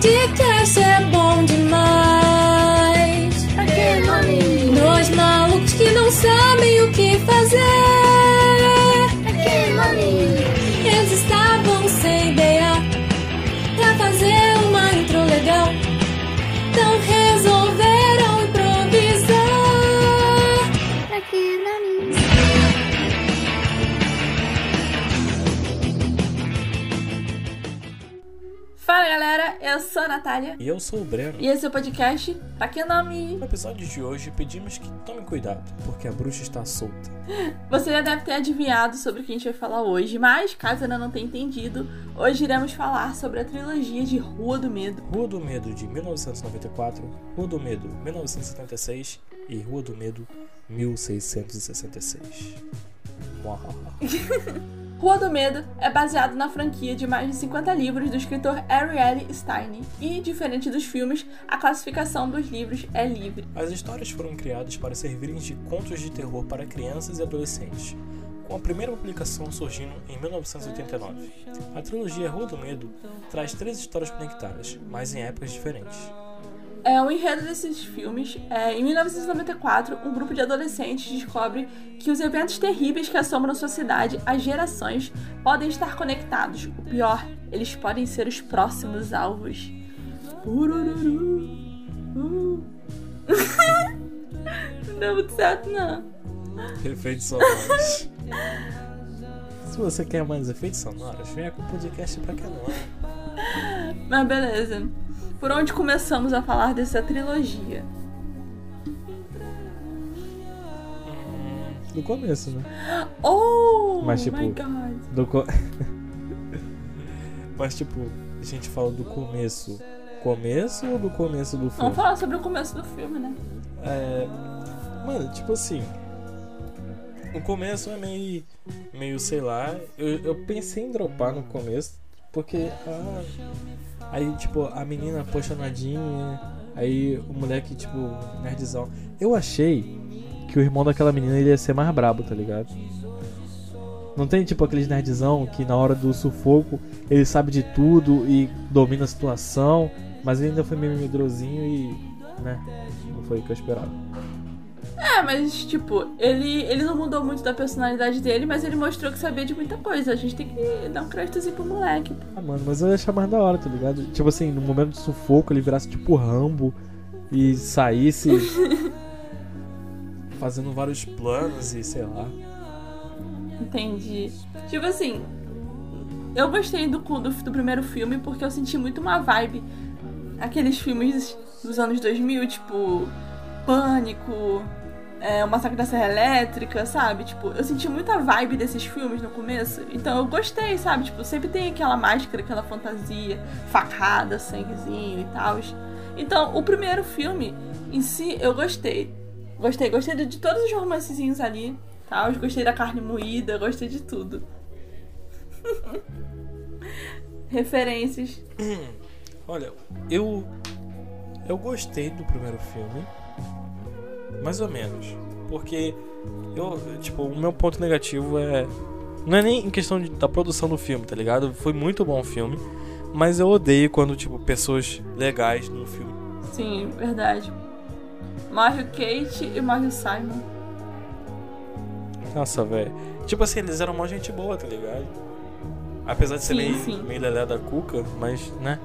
podcast é bom sou a Natália E eu sou o Breno. e esse é o podcast Pra que nome? No episódio de hoje pedimos que tome cuidado, porque a bruxa está solta. Você já deve ter adivinhado sobre o que a gente vai falar hoje, mas caso ainda não tenha entendido, hoje iremos falar sobre a trilogia de Rua do Medo. Rua do Medo de 1994, Rua do Medo 1976 e Rua do Medo 1666. Rua do Medo é baseado na franquia de mais de 50 livros do escritor Ariel Stein e, diferente dos filmes, a classificação dos livros é livre. As histórias foram criadas para servirem de contos de terror para crianças e adolescentes, com a primeira publicação surgindo em 1989. A trilogia Rua do Medo traz três histórias conectadas, mas em épocas diferentes. É, o enredo desses filmes é, em 1994, um grupo de adolescentes descobre que os eventos terríveis que assombram sua cidade há gerações podem estar conectados. O pior, eles podem ser os próximos alvos. Urururu. Uh. não deu muito certo, não. Efeitos sonoros. Se você quer mais efeitos sonoros, venha com o podcast pra canal. Mas beleza. Por onde começamos a falar dessa trilogia? Do começo, né? Oh, Mas, tipo, my God. Do co... Mas tipo, a gente fala do começo. Começo ou do começo do filme? Vamos falar sobre o começo do filme, né? É. Mano, tipo assim. O começo é meio. meio, sei lá. Eu, eu pensei em dropar no começo, porque. Ah, aí, tipo, a menina apaixonadinha. Aí o moleque, tipo, nerdzão. Eu achei que o irmão daquela menina ele ia ser mais brabo, tá ligado? Não tem tipo aqueles nerdzão que na hora do sufoco ele sabe de tudo e domina a situação, mas ele ainda foi meio medrosinho e. né? Não foi o que eu esperava. É, mas tipo, ele, ele não mudou muito da personalidade dele, mas ele mostrou que sabia de muita coisa. A gente tem que dar um créditozinho pro moleque. pô. Ah, mano, mas eu ia achar mais da hora, tá ligado? Tipo assim, no momento do sufoco ele virasse tipo Rambo e saísse fazendo vários planos e sei lá. Entendi. Tipo assim, eu gostei do, do, do primeiro filme porque eu senti muito uma vibe. Aqueles filmes dos anos 2000, tipo Pânico, é, O Massacre da Serra Elétrica, sabe? Tipo, eu senti muita vibe desses filmes no começo. Então eu gostei, sabe? Tipo, sempre tem aquela máscara, aquela fantasia, facada, sanguezinho e tal. Então, o primeiro filme em si, eu gostei. Gostei, gostei de, de todos os romancezinhos ali, tal. Gostei da carne moída, gostei de tudo. Referências. Olha, eu. Eu gostei do primeiro filme. Mais ou menos. Porque eu. Tipo, o meu ponto negativo é. Não é nem em questão de- da produção do filme, tá ligado? Foi muito bom o filme. Mas eu odeio quando, tipo, pessoas legais no filme. Sim, verdade. Morre o Kate e morre o Simon. Nossa, velho. Tipo assim, eles eram mó gente boa, tá ligado? Apesar de ser Sim, meio, sim. meio lelé da cuca, mas, né?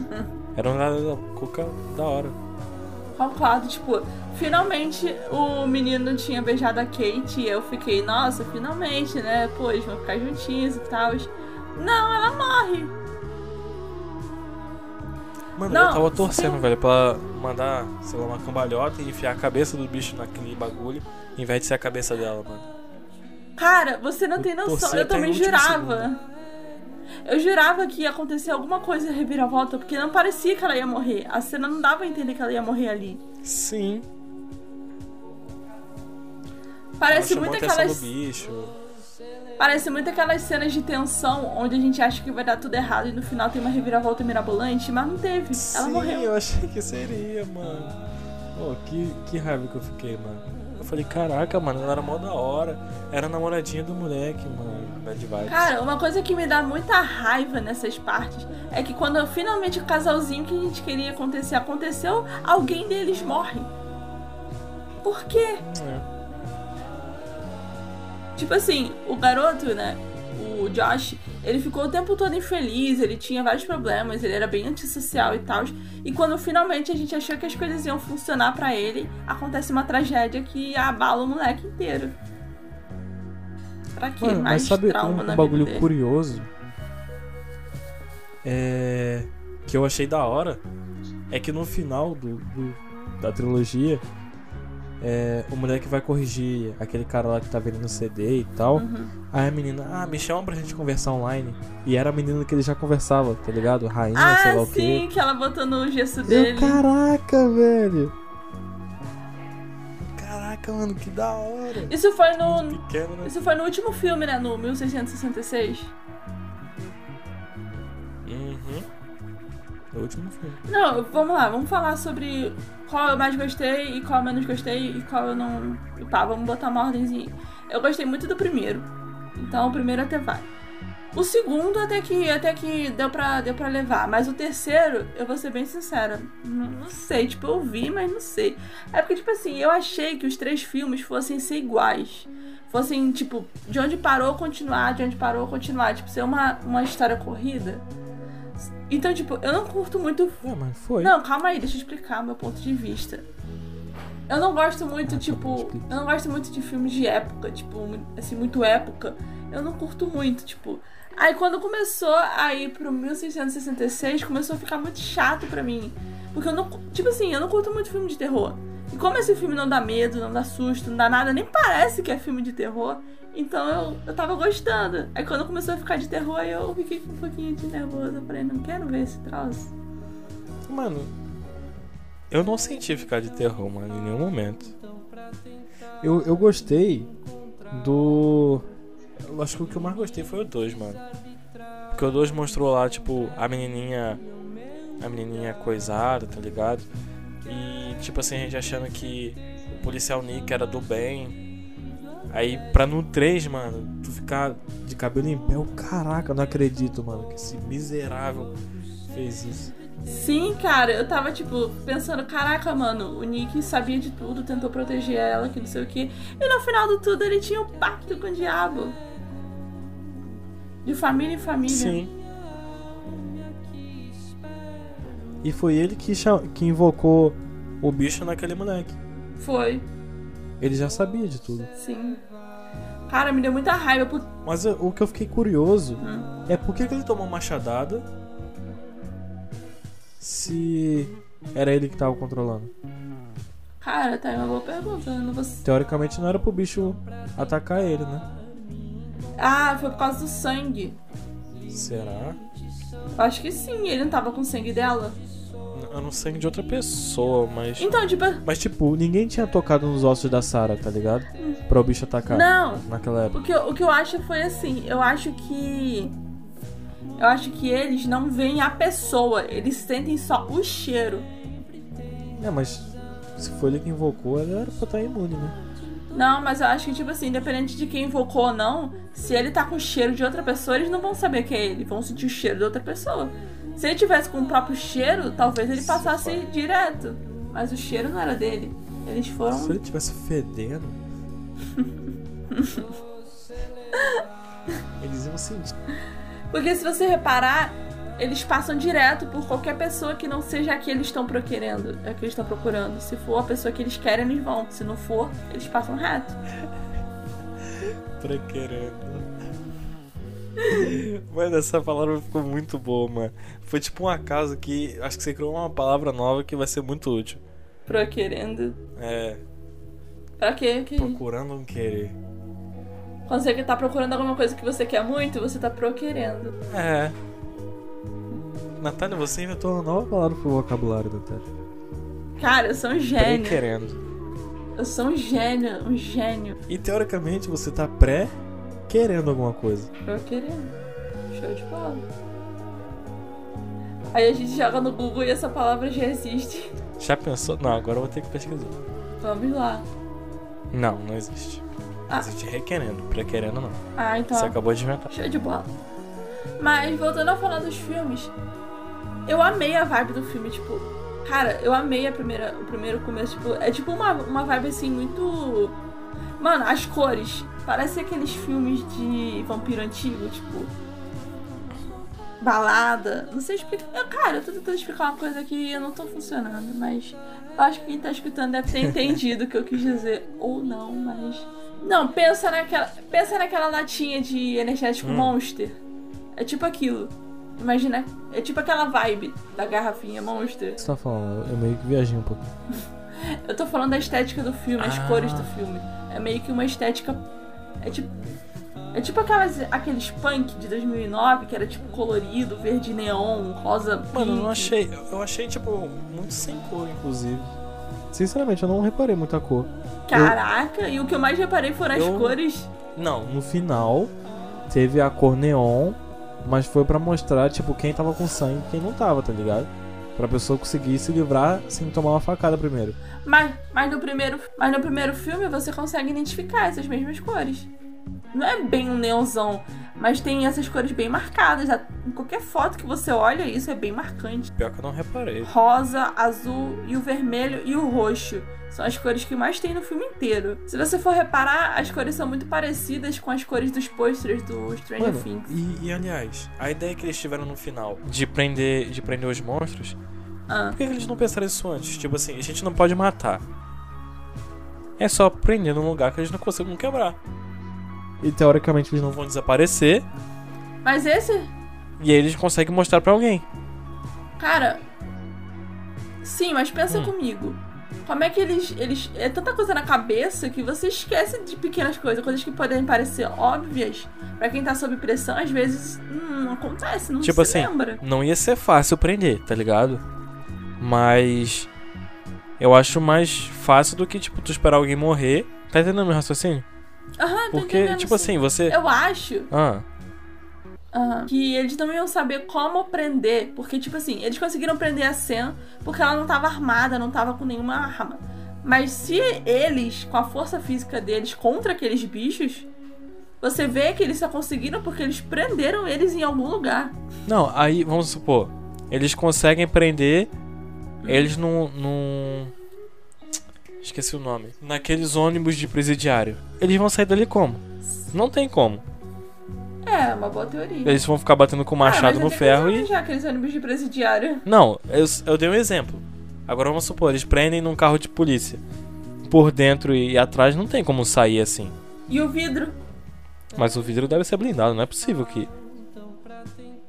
Era um lelé da cuca da hora. Concordo, tipo, finalmente o menino tinha beijado a Kate e eu fiquei, nossa, finalmente, né? Pô, eles vão ficar juntinhos e tal. Não, ela morre. Mano, Não, eu tava torcendo, velho, pra mandar, sei lá, uma cambalhota e enfiar a cabeça do bicho naquele bagulho, em vez de ser a cabeça dela, mano. Cara, você não tem Eu noção. torci Eu também jurava. Eu jurava que ia acontecer alguma coisa reviravolta, porque não parecia que ela ia morrer. A cena não dava a entender que ela ia morrer ali. Sim. Parece muito aquelas. Parece muito aquelas cenas de tensão onde a gente acha que vai dar tudo errado e no final tem uma reviravolta mirabolante, mas não teve. Ela Sim, morreu. eu achei que seria, mano. Oh, que, que raiva que eu fiquei, mano. Eu falei, caraca, mano, ela era mó da hora. Era a namoradinha do moleque, mano. Bad vibes. Cara, uma coisa que me dá muita raiva nessas partes é que quando finalmente o casalzinho que a gente queria acontecer aconteceu, alguém deles morre. Por quê? É. Tipo assim, o garoto, né? O Josh, ele ficou o tempo todo infeliz, ele tinha vários problemas, ele era bem antissocial e tal. E quando finalmente a gente achou que as coisas iam funcionar pra ele, acontece uma tragédia que abala o moleque inteiro. Pra quê? Mano, Mais mas sabe trauma um, na um bagulho curioso? É. Que eu achei da hora. É que no final do, do- da trilogia. É, o moleque vai corrigir aquele cara lá que tá vendendo CD e tal. Uhum. Aí a menina, ah, me chama pra gente conversar online. E era a menina que ele já conversava, tá ligado? Rainha, sei lá Ah, o quê. sim, que ela botou no gesso Eu, dele. caraca, velho. Caraca, mano, que da hora. Isso foi no. Pequeno, né? Isso foi no último filme, né? No 1666. O último filme. Não, vamos lá, vamos falar sobre qual eu mais gostei e qual eu menos gostei e qual eu não. E pá, vamos botar uma ordemzinha. Eu gostei muito do primeiro. Então o primeiro até vai. O segundo até que até que deu pra, deu pra levar. Mas o terceiro, eu vou ser bem sincera. Não, não sei, tipo, eu vi, mas não sei. É porque, tipo assim, eu achei que os três filmes fossem ser iguais. Fossem, tipo, de onde parou, continuar, de onde parou, continuar. Tipo, ser uma, uma história corrida. Então, tipo, eu não curto muito É, mas foi. não, calma aí, deixa eu explicar o meu ponto de vista. Eu não gosto muito, Ah, tá tipo. Eu não gosto muito de filmes de época, tipo, assim, muito época. Eu não curto muito, tipo. Aí quando começou a ir pro 1666, começou a ficar muito chato pra mim. Porque eu não. Tipo assim, eu não curto muito filme de terror. E como esse filme não dá medo, não dá susto, não dá nada, nem parece que é filme de terror. Então eu, eu tava gostando. Aí quando começou a ficar de terror, eu fiquei com um pouquinho de nervoso. Eu falei, não quero ver esse troço. Mano, eu não senti ficar de terror, mano, em nenhum momento. Eu, eu gostei do. Eu acho que o que eu mais gostei foi o 2, mano. Porque o 2 mostrou lá, tipo, a menininha. A menininha coisada, tá ligado? E, tipo assim, a gente achando que o policial Nick era do bem. Aí, pra no 3, mano, tu ficar de cabelo em pé, eu, caraca, eu não acredito, mano, que esse miserável fez isso. Sim, cara, eu tava, tipo, pensando, caraca, mano, o Nick sabia de tudo, tentou proteger ela, que não sei o que. E no final do tudo ele tinha um pacto com o diabo. De família em família. Sim. E foi ele que, que invocou o bicho naquele moleque. Foi, Ele já sabia de tudo. sim. Cara, me deu muita raiva. Por... Mas o que eu fiquei curioso Hum. é por que, que ele tomou machadada se era ele que tava controlando. Cara, tá aí uma boa pergunta. Não vou... Teoricamente não era pro bicho atacar ele, né? Ah, foi por causa do sangue. Será? Acho que sim, ele não tava com sangue dela. Eu não sei de outra pessoa, mas. Então, tipo, Mas tipo, ninguém tinha tocado nos ossos da Sarah, tá ligado? Pra o bicho atacar não. naquela época. O que, eu- o que eu acho foi assim, eu acho que. Eu acho que eles não veem a pessoa, eles sentem só o cheiro. É, mas se foi ele que invocou, ele era pra estar imune, né? Não, mas eu acho que, tipo assim, independente de quem invocou ou não, se ele tá com o cheiro de outra pessoa, eles não vão saber que é ele, vão sentir o cheiro de outra pessoa. Se ele tivesse com o próprio cheiro, talvez ele passasse direto. Mas o cheiro não era dele. Eles Se foram. ele tivesse fedendo. Eles iam sentir. Porque se você reparar, eles passam direto por qualquer pessoa que não seja a que eles estão procurando, a que eles estão procurando. Se for a pessoa que eles querem, eles vão. Se não for, eles passam reto. Prequerendo. Mano, essa palavra ficou muito boa, mano. Foi tipo um acaso que acho que você criou uma palavra nova que vai ser muito útil. Procurando. É, Pra quê? Que... procurando um querer. Quando você tá procurando alguma coisa que você quer muito, você tá proquerendo. É. Natália, você inventou uma nova palavra pro vocabulário, Natália. Cara, eu sou um gênio. Pré-querendo. Eu sou um gênio, um gênio. E teoricamente você tá pré-querendo alguma coisa. Proquerendo. Show de bola. Aí a gente joga no Google e essa palavra já existe. Já pensou? Não, agora eu vou ter que pesquisar. Vamos lá. Não, não existe. Ah. Existe requerendo, prequerendo não. Ah, então. Você acabou de inventar. Show de bola. Mas voltando a falar dos filmes, eu amei a vibe do filme, tipo, cara, eu amei a primeira, o primeiro começo, tipo, é tipo uma, uma vibe assim muito. Mano, as cores. Parece aqueles filmes de vampiro antigo, tipo. Balada. Não sei explicar. Eu, cara, eu tô tentando explicar uma coisa que eu não tô funcionando, mas eu acho que quem tá escutando deve ter entendido o que eu quis dizer. Ou não, mas. Não, pensa naquela. Pensa naquela latinha de energético Hum. Monster. É tipo aquilo. Imagina. É tipo aquela vibe da garrafinha Monster. Você tá falando? Eu meio que viajei um pouco. Eu tô falando da estética do filme, as Ah. cores do filme. É meio que uma estética. É tipo. É tipo aquelas, aqueles punk de 2009 que era tipo colorido, verde neon, rosa. Mano, eu não pink. achei. Eu achei, tipo, muito sem cor, inclusive. Sinceramente, eu não reparei muita cor. Caraca, e o que eu mais reparei foram as Eu- cores. Não, no final teve a cor neon, mas foi pra mostrar, tipo, quem tava com sangue e quem não tava, tá ligado? Pra pessoa conseguir se livrar sem tomar uma facada primeiro. Mas, mas, no primeiro, mas no primeiro filme você consegue identificar essas mesmas cores. Não é bem um neonzão, mas tem essas cores bem marcadas. Em qualquer foto que você olha, isso é bem marcante. Pior que eu não reparei. Rosa, azul e o vermelho e o roxo. São as cores que mais tem no filme inteiro. Se você for reparar, as cores são muito parecidas com as cores dos pôsteres do Stranger Mano, Things. e, e, aliás, a ideia que eles tiveram no final de prender, de prender os monstros, Ah, por que que eles não pensaram isso antes? Tipo assim, a gente não pode matar. É só prender num lugar que eles não conseguem quebrar. E teoricamente eles não vão desaparecer. mas esse, E aí eles conseguem mostrar pra alguém. cara. Sim, mas pensa Hum. comigo. Como é que eles, eles. É tanta coisa na cabeça que você esquece de pequenas coisas, coisas que podem parecer óbvias. Pra quem tá sob pressão, às vezes hum, não acontece, não Tipo se assim, lembra. Não ia ser fácil prender, tá ligado? Mas. Eu acho mais fácil do que, tipo, tu esperar alguém morrer. Tá entendendo meu raciocínio? Aham, Porque, tipo sim. assim, você. Eu acho Ah, Aham. Que eles não iam saber como prender. Porque, tipo assim, eles conseguiram prender a Sam porque ela não tava armada, não tava com nenhuma arma. Mas se eles, com a força física deles contra aqueles bichos, você vê que eles só conseguiram porque eles prenderam eles em algum lugar. Não, aí, vamos supor. Eles conseguem prender eles num. num... Esqueci o nome. Naqueles ônibus de presidiário. Eles vão sair dali como? Não tem como. É, uma boa teoria. Eles vão ficar batendo com o Ah, machado mas no ferro e. já aqueles ônibus de presidiário. Não, eu, eu dei um exemplo. Agora vamos supor, eles prendem num carro de polícia. Por dentro e atrás não tem como sair assim. E o vidro. Mas o vidro deve ser blindado, não é possível que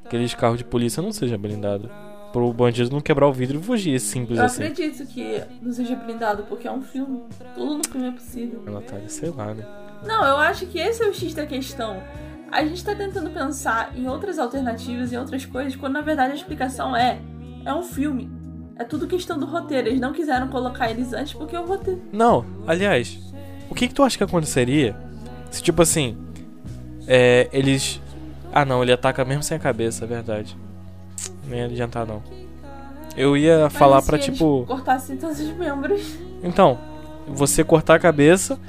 aqueles carros de polícia não seja blindado. Pro bandido não quebrar o vidro e fugir, simples Eu assim. acredito que não seja blindado, porque é um filme. Tudo no filme é possível. Natália, sei lá, né? Não, eu acho que esse é o X da questão. A gente tá tentando pensar em outras alternativas, em outras coisas, quando na verdade a explicação é: é um filme. É tudo questão do roteiro. Eles não quiseram colocar eles antes porque o roteiro. Não, aliás, o que que tu acha que aconteceria se tipo assim, é, eles Ah, não, ele ataca mesmo sem a cabeça, é verdade. Nem ia adiantar não. Eu ia Mas falar eles tipo, Cortassem todos os membros. então, você cortar a cabeça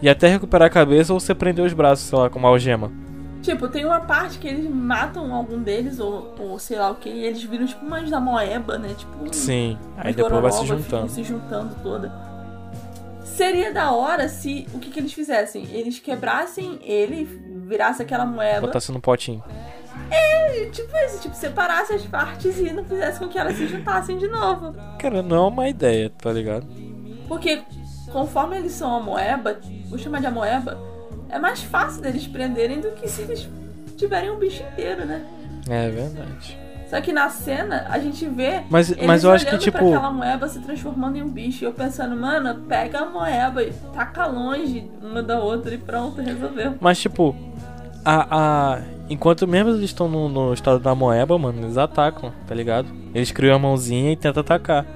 e até recuperar a cabeça ou você prender os braços, sei lá, com uma algema. Tipo, tem uma parte que eles matam algum deles, ou, ou sei lá o que, e eles viram tipo umas da moeba, né? Tipo. Sim, aí depois vai se juntando. se juntando toda. Seria da hora se o que, que eles fizessem? Eles quebrassem ele, virasse aquela moeba. Botasse no potinho. E, tipo isso, tipo, separasse as partes e não fizesse com que elas se juntassem de novo. Cara, não é uma ideia, tá ligado? Porque conforme eles são a moeba, vou chamar de a moeba, é mais fácil deles prenderem do que se eles tiverem um bicho inteiro, né? É verdade. Só que na cena a gente vê Mas, eles mas eu acho que, olhando tipo. pra aquela moeba se transformando em um bicho. E eu pensando, mano, pega a moeba e taca longe uma da outra e pronto, resolveu. Mas, tipo, a, a... enquanto mesmo eles estão no, no estado da moeba, mano, eles atacam, tá ligado? Eles criam a mãozinha e tentam atacar.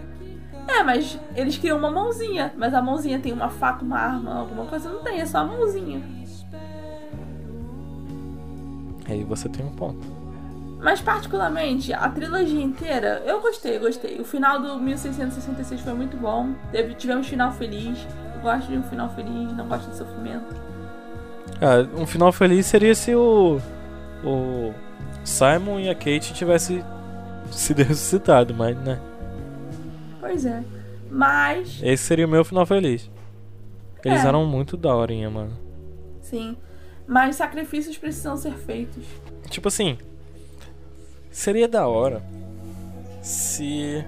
É, mas eles criam uma mãozinha. Mas a mãozinha tem uma faca, uma arma, alguma coisa. Não tem, é só a mãozinha. Aí você tem um ponto. Mas, particularmente, a trilogia inteira, eu gostei, gostei. O final do 1666 foi muito bom. Teve, tivemos final feliz. O gosta de um final feliz, não gosta de sofrimento. Ah, um final feliz seria se o. O Simon e a Kate tivessem sido ressuscitado, mas né. Pois é. Mas, Esse seria o meu final feliz. Eles É. eram muito daorinha, mano. sim. Mas sacrifícios precisam ser feitos. Tipo assim. Seria da hora se.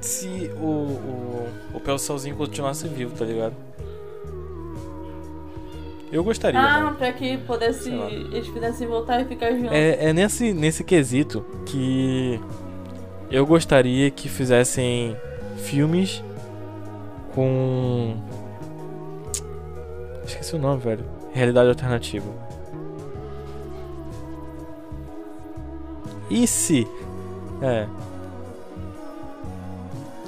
Se o. O, o Pelsalzinho continuasse vivo, tá ligado? Eu gostaria, Ah, mano. pra que pudesse, eles pudessem voltar e ficar juntos. É, é nesse, nesse quesito que eu gostaria que fizessem filmes com. Esqueci o nome, velho. Realidade alternativa. E se? É.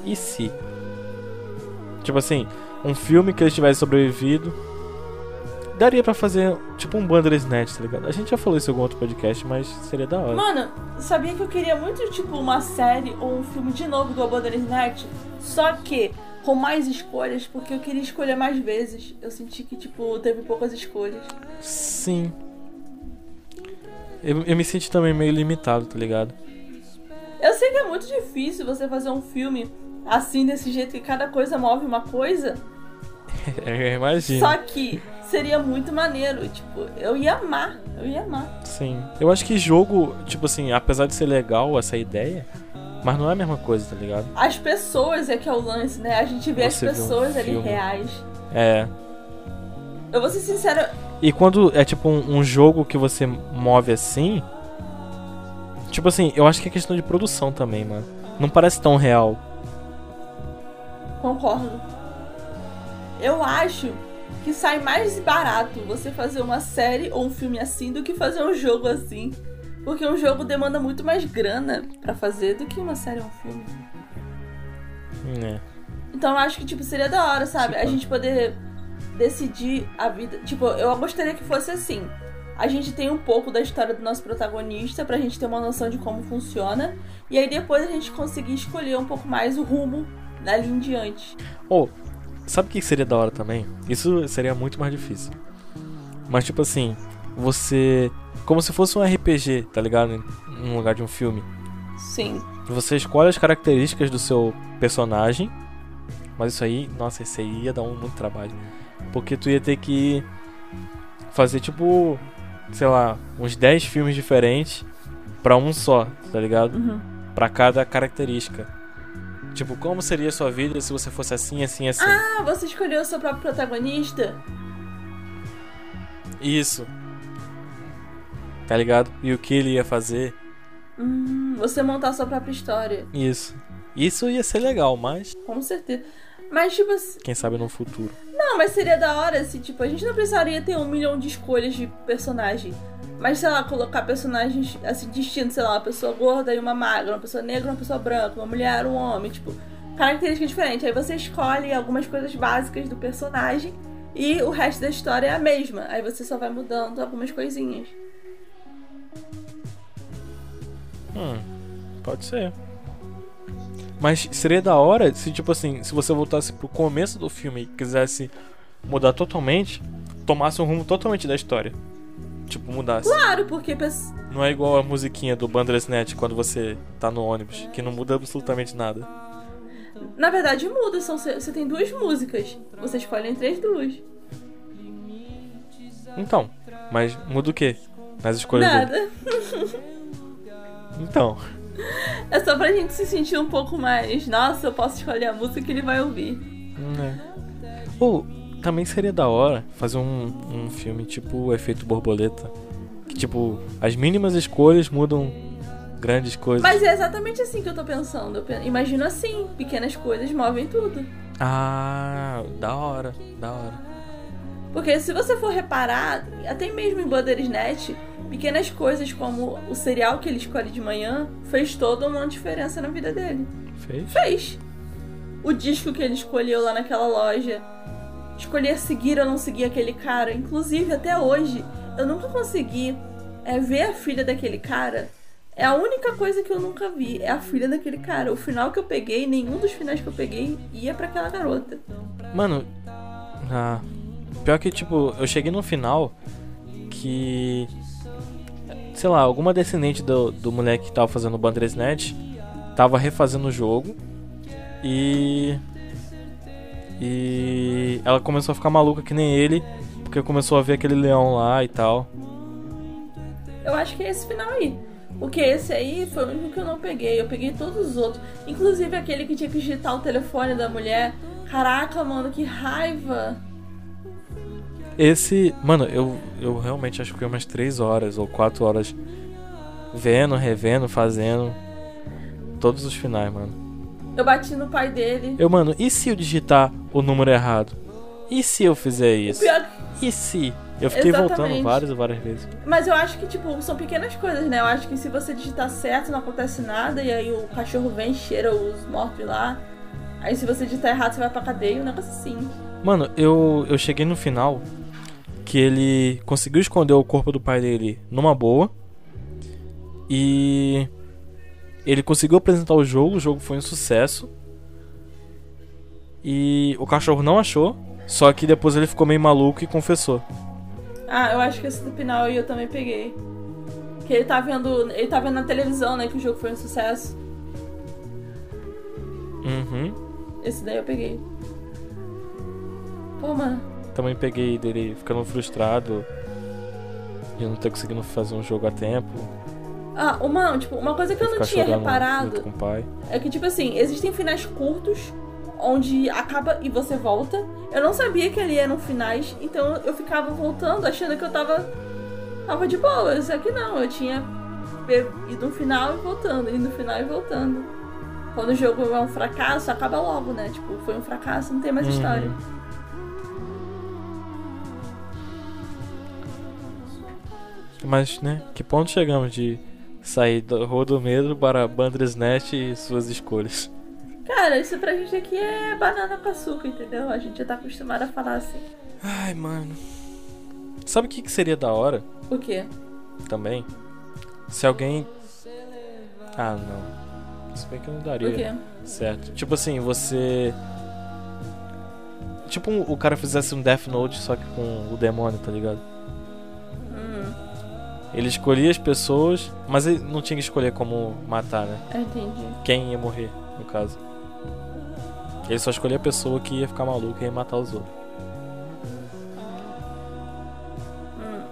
E se? Tipo assim, um filme que eles tivessem sobrevivido. Daria pra fazer tipo um Bandersnatch, tá ligado? A gente já falou isso em algum outro podcast, mas seria da hora. Mano, sabia que eu queria muito, tipo, uma série ou um filme de novo do Bandersnatch? Só que com mais escolhas, porque eu queria escolher mais vezes. Eu senti que, tipo, teve poucas escolhas. Sim. Eu, eu me senti também meio limitado, tá ligado? Eu sei que é muito difícil você fazer um filme assim, desse jeito, que cada coisa move uma coisa. Eu imagino. Só que seria muito maneiro. Tipo, eu ia amar. Eu ia amar. Sim. Eu acho que jogo, tipo assim, apesar de ser legal essa ideia, mas não é a mesma coisa, tá ligado? As pessoas é que é o lance, né? A gente vê Você as vê um pessoas ali reais. É. Eu vou ser sincera, E quando é tipo um, um jogo que você move assim. Tipo assim, eu acho que é questão de produção também, mano. Não parece tão real. Concordo. Eu acho que sai mais barato você fazer uma série ou um filme assim do que fazer um jogo assim. Porque um jogo demanda muito mais grana pra fazer do que uma série ou um filme. É. Então eu acho que, tipo, seria da hora, sabe? A Tipo- gente poder decidir a vida. Tipo, eu gostaria que fosse assim. A gente tem um pouco da história do nosso protagonista pra gente ter uma noção de como funciona. E aí depois a gente conseguir escolher um pouco mais o rumo dali em diante. Ou, sabe o que seria da hora também? Isso seria muito mais difícil. Mas tipo assim, você. Como se fosse um RPG, tá ligado? No lugar de um filme. Sim. Você escolhe as características do seu personagem. Mas isso aí, nossa, isso aí ia dar um, muito trabalho. Porque tu ia ter que fazer tipo, sei lá, uns 10 filmes diferentes pra um só, tá ligado? Uhum. Pra cada característica. Tipo, como seria a sua vida se você fosse assim, assim, assim? Ah, você escolheu o seu próprio protagonista? Isso. Tá ligado? E o que ele ia fazer? Hum, você montar a sua própria história. Isso. Isso ia ser legal, mas Com certeza. Mas, tipo assim. quem sabe no futuro. Não, mas seria da hora se, tipo, a gente não precisaria ter um milhão de escolhas de personagem. Mas, sei lá, colocar personagens assim, distintos, sei lá, uma pessoa gorda e uma magra, uma pessoa negra, uma pessoa branca, uma mulher, um homem, tipo, características diferentes. Aí você escolhe algumas coisas básicas do personagem e o resto da história é a mesma. Aí você só vai mudando algumas coisinhas. Hum, pode ser. Mas seria da hora se, tipo assim, se você voltasse pro começo do filme e quisesse mudar totalmente, tomasse um rumo totalmente da história. Tipo, mudasse. Claro, porque Não é igual a musiquinha do Bandersnatch quando você tá no ônibus, que não muda absolutamente nada. na verdade muda. São, você tem duas músicas. Você escolhe entre as duas. Então, mas muda o quê? Nas escolhas? Nada. Então, É só pra gente se sentir um pouco mais. Nossa, eu posso escolher a música que ele vai ouvir. né. Ou, também seria da hora fazer um, um filme tipo o Efeito Borboleta. Que, tipo, as mínimas escolhas mudam grandes coisas. Mas é exatamente assim que eu tô pensando. Eu pe- imagino assim: pequenas coisas movem tudo. Ah, da hora, da hora. Porque se você for reparar, até mesmo em Bandersnatch, pequenas coisas como o cereal que ele escolhe de manhã fez toda uma diferença na vida dele. Fez? Fez. O disco que ele escolheu lá naquela loja. Escolher seguir ou não seguir aquele cara. Inclusive, até hoje, eu nunca consegui é, ver a filha daquele cara É a única coisa que eu nunca vi. É a filha daquele cara. O final que eu peguei, nenhum dos finais que eu peguei ia pra aquela garota. Mano, ah, pior que, tipo, eu cheguei no final que. Sei lá, alguma descendente do, do moleque que tava fazendo o Bandersnatch tava refazendo o jogo e. E ela começou a ficar maluca que nem ele, porque começou a ver aquele leão lá e tal. Eu acho que é esse final aí. Porque esse aí foi o único que eu não peguei. Eu peguei todos os outros. Inclusive aquele que tinha que digitar o telefone da mulher. Caraca, mano, que raiva. Esse. Mano, eu, eu realmente acho que foi umas 3 horas ou 4 horas vendo, revendo, fazendo. Todos os finais, mano. Eu bati no pai dele. Eu, mano, e se eu digitar o número errado? E se eu fizer isso? pior... E se? Eu fiquei Exatamente. voltando várias e várias vezes. Mas eu acho que, tipo, são pequenas coisas, né? Eu acho que se você digitar certo, não acontece nada. E aí o cachorro vem, cheira os mortos lá. Aí se você digitar errado, você vai pra cadeia. Um negócio assim. Mano, eu, eu cheguei no final que ele conseguiu esconder o corpo do pai dele numa boa. E ele conseguiu apresentar o jogo, o jogo foi um sucesso. E o cachorro não achou, só que depois ele ficou meio maluco e confessou. Ah, eu acho que esse do final aí eu também peguei. Que ele tá vendo. Ele tá vendo na televisão, né? Que o jogo foi um sucesso. Uhum. Esse daí eu peguei. Pô, mano. Também peguei dele ficando frustrado de não ter conseguido fazer um jogo a tempo. Ah, uma, tipo, uma coisa que eu não ficar tinha reparado é que, tipo assim, existem finais curtos onde acaba e você volta. Eu não sabia que ali eram finais, então eu ficava voltando achando que eu tava. tava de boa. Só que não, eu tinha ido no final e voltando, indo no final e voltando. Quando o jogo é um fracasso, acaba logo, né? Tipo, foi um fracasso, não tem mais Uhum. história. Mas, né, que ponto chegamos de sair do Rodomedo para Bandersnatch e suas escolhas? Cara, isso pra gente aqui é banana com açúcar, entendeu? A gente já tá acostumado a falar assim. Ai, mano. Sabe o que, que seria da hora O quê? também? Se alguém. Ah, não. Se bem que eu não daria. O quê? Certo. Tipo assim, você. Tipo um- o cara fizesse um Death Note só que com o demônio, tá ligado? Ele escolhia as pessoas, mas ele não tinha que escolher como matar, né? eu entendi. Quem ia morrer, no caso. Ele só escolhia a pessoa que ia ficar maluca e ia matar os outros. Hum.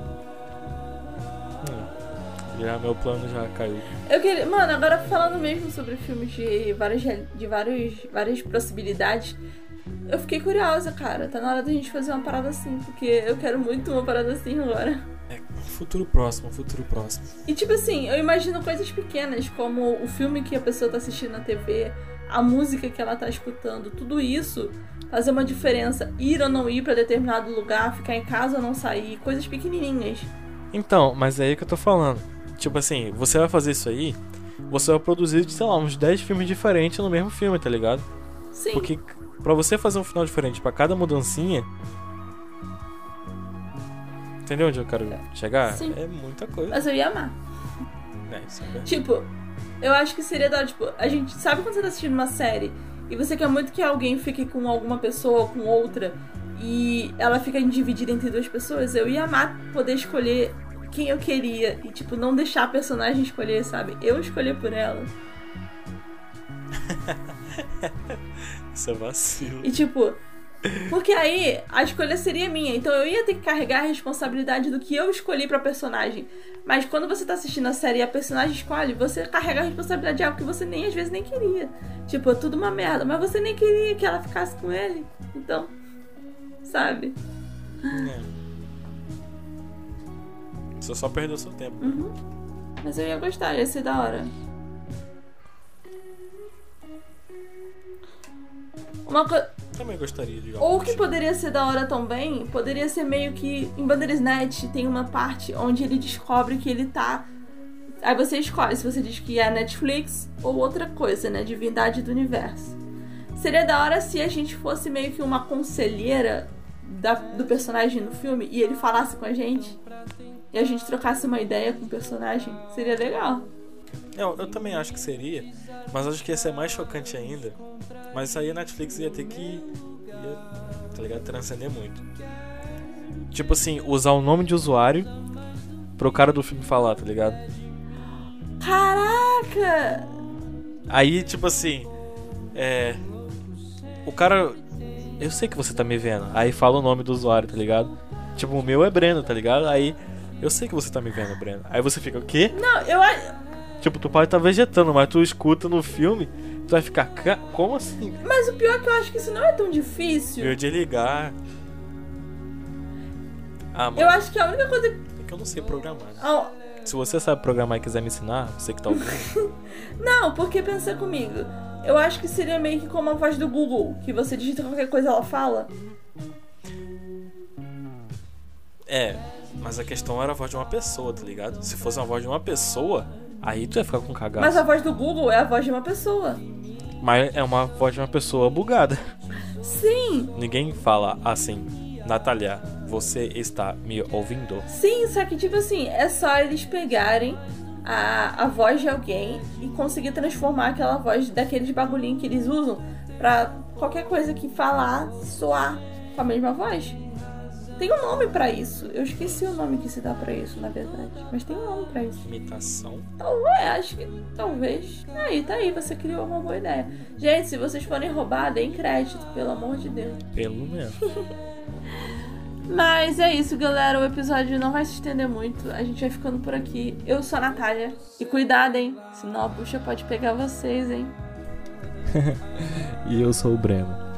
Hum. Já meu plano já caiu. Eu queria. Mano, agora falando mesmo sobre filmes de várias, de vários, várias possibilidades, eu fiquei curiosa, cara. Tá na hora da gente fazer uma parada assim, porque eu quero muito uma parada assim agora. Futuro próximo, futuro próximo. E tipo assim, eu imagino coisas pequenas, como o filme que a pessoa tá assistindo na TV, a música que ela tá escutando, tudo isso fazer uma diferença. Ir ou não ir pra determinado lugar, ficar em casa ou não sair, coisas pequenininhas. Então, mas é aí que eu tô falando. Tipo assim, você vai fazer isso aí, você vai produzir, sei lá, uns 10 filmes diferentes no mesmo filme, tá ligado? Sim. Porque pra você fazer um final diferente pra cada mudancinha. Entendeu onde eu quero chegar? Sim. É muita coisa. Mas eu ia amar. É, isso é. Tipo, eu acho que seria da hora, tipo, a gente sabe quando você tá assistindo uma série e você quer muito que alguém fique com alguma pessoa ou com outra e ela fica dividida entre duas pessoas, eu ia amar poder escolher quem eu queria e, tipo, não deixar a personagem escolher, sabe? Eu escolher por ela. Isso é vacilo. E, tipo, porque aí a escolha seria minha, então eu ia ter que carregar a responsabilidade do que eu escolhi pra personagem. Mas quando você tá assistindo a série e a personagem escolhe, você carrega a responsabilidade de algo que você nem às vezes nem queria. Tipo, é tudo uma merda, mas você nem queria que ela ficasse com ele. Então, sabe? É. Você só perdeu seu tempo. Uhum. Mas eu ia gostar, ia ser da hora. Uma coisa. Também gostaria de Ou que poderia ser da hora também, poderia ser meio que em Bandersnatch tem uma parte onde ele descobre que ele tá. Aí você escolhe se você diz que é Netflix ou outra coisa, né? Divindade do universo. Seria da hora se a gente fosse meio que uma conselheira da- do personagem no filme e ele falasse com a gente e a gente trocasse uma ideia com o personagem. Seria legal. Eu, eu também acho que seria, mas acho que ia ser mais chocante ainda. Mas isso aí a Netflix ia ter que. Ia, tá ligado? Transcender muito. Tipo assim, usar o nome de usuário pro cara do filme falar, tá ligado? Caraca! Aí, tipo assim, é. O cara. Eu sei que você tá me vendo. Aí fala o nome do usuário, tá ligado? Tipo, o meu é Breno, tá ligado? Aí. Eu sei que você tá me vendo, Breno. Aí você fica, o quê? Não, eu acho. Tipo, tu pode estar tá vegetando, mas tu escuta no filme, tu vai ficar, "Ca- como assim? Mas o pior é que eu acho que isso não é tão difícil. Eu de ligar. Ah, mano, Eu acho que a única coisa. é que eu não sei programar. né? Ah, Se você sabe programar e quiser me ensinar, você que tá ouvindo. Não, porque pensa comigo. Eu acho que seria meio que como a voz do Google, que você digita qualquer coisa ela fala. é, mas a questão era a voz de uma pessoa, tá ligado? Se fosse uma voz de uma pessoa, aí tu ia ficar com cagaço. Mas a voz do Google é a voz de uma pessoa. Mas é uma voz de uma pessoa bugada. Sim, Ninguém fala assim, Natália, você está me ouvindo? sim, só que tipo assim, é só eles pegarem a, a voz de alguém e conseguir transformar aquela voz daqueles bagulhinhos que eles usam pra qualquer coisa que falar soar com a mesma voz. Tem um nome pra isso. Eu esqueci o nome que se dá pra isso, na verdade. Mas tem um nome pra isso. Imitação? Talvez, acho que talvez. Aí, tá aí, você criou uma boa ideia. Gente, se vocês forem roubar, deem crédito, pelo amor de Deus. Pelo menos. Mas é isso, galera. O episódio não vai se estender muito. A gente vai ficando por aqui. Eu sou a Natália. E cuidado, hein? Senão a bucha pode pegar vocês, hein? E eu sou o Breno.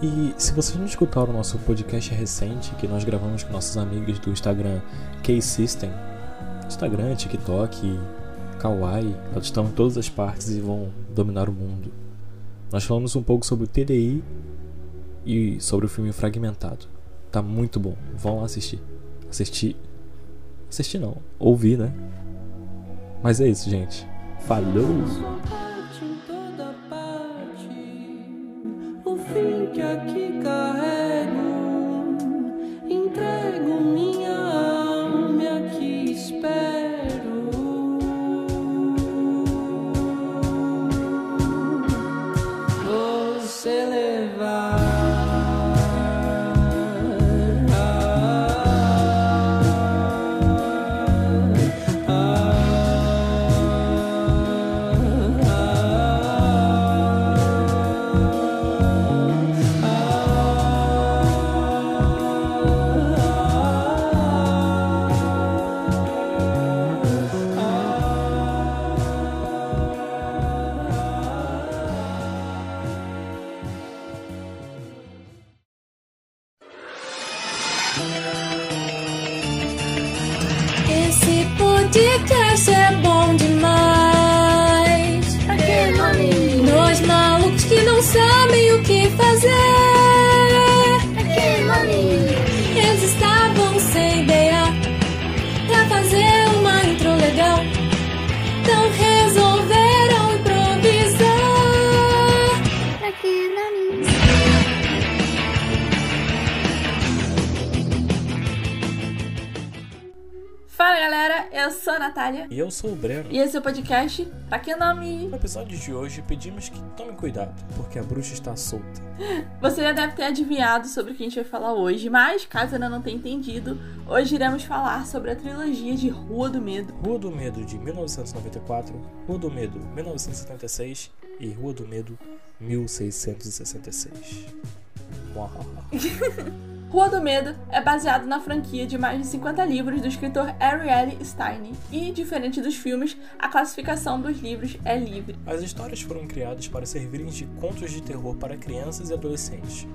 E se vocês não escutaram o nosso podcast recente que nós gravamos com nossos amigos do Instagram K-System, Instagram, TikTok, Kawaii, eles estão em todas as partes e vão dominar o mundo. Nós falamos um pouco sobre o TDI e sobre o filme Fragmentado. Tá muito bom, vão lá assistir. Assistir. Assistir não, ouvir, né? Mas é isso, gente. Falou! Fim que aqui podcast Natália. E eu sou o Breno. E esse é o podcast Pra Que Nome? No episódio de hoje, pedimos que tome cuidado, porque a bruxa está solta. Você já deve ter adivinhado sobre o que a gente vai falar hoje, mas caso ainda não tenha entendido, hoje iremos falar sobre a trilogia de Rua do Medo. Rua do Medo de 1994, Rua do Medo 1976 e Rua do Medo 1666. Rua do Medo é baseado na franquia de mais de 50 livros do escritor Ariel Stein e, diferente dos filmes, a classificação dos livros é livre. As histórias foram criadas para servirem de contos de terror para crianças e adolescentes,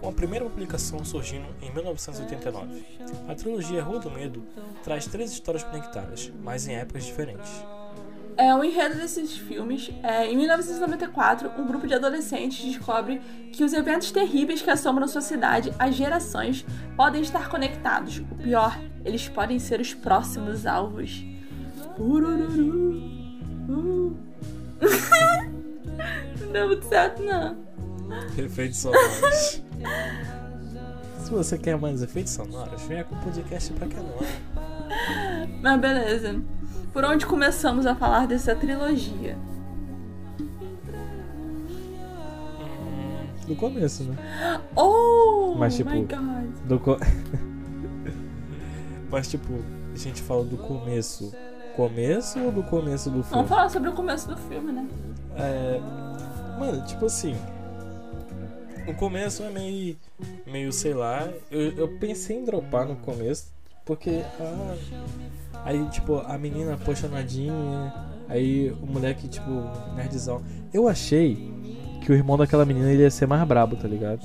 com a primeira publicação surgindo em 1989. A trilogia Rua do Medo traz três histórias conectadas, mas em épocas diferentes. É, o enredo desses filmes é, em 1994, um grupo de adolescentes descobre que os eventos terríveis que assombram sua cidade há gerações podem estar conectados. O pior, eles podem ser os próximos alvos. Urururu. Uh. não deu muito certo, não. Efeitos sonoros. Se você quer mais efeitos sonoros, venha com o podcast pra que não. Mas beleza. Por onde começamos a falar dessa trilogia? Do começo, né? Oh Mas, tipo, my god. Do co... Mas tipo, a gente fala do começo. Começo ou do começo do filme? Vamos falar sobre o começo do filme, né? É. Mano, tipo assim. O começo é meio. meio, sei lá. Eu, eu pensei em dropar no começo. Porque. Ah, aí, tipo, a menina apaixonadinha. Aí o moleque, tipo, nerdzão. Eu achei que o irmão daquela menina ele ia ser mais brabo, tá ligado?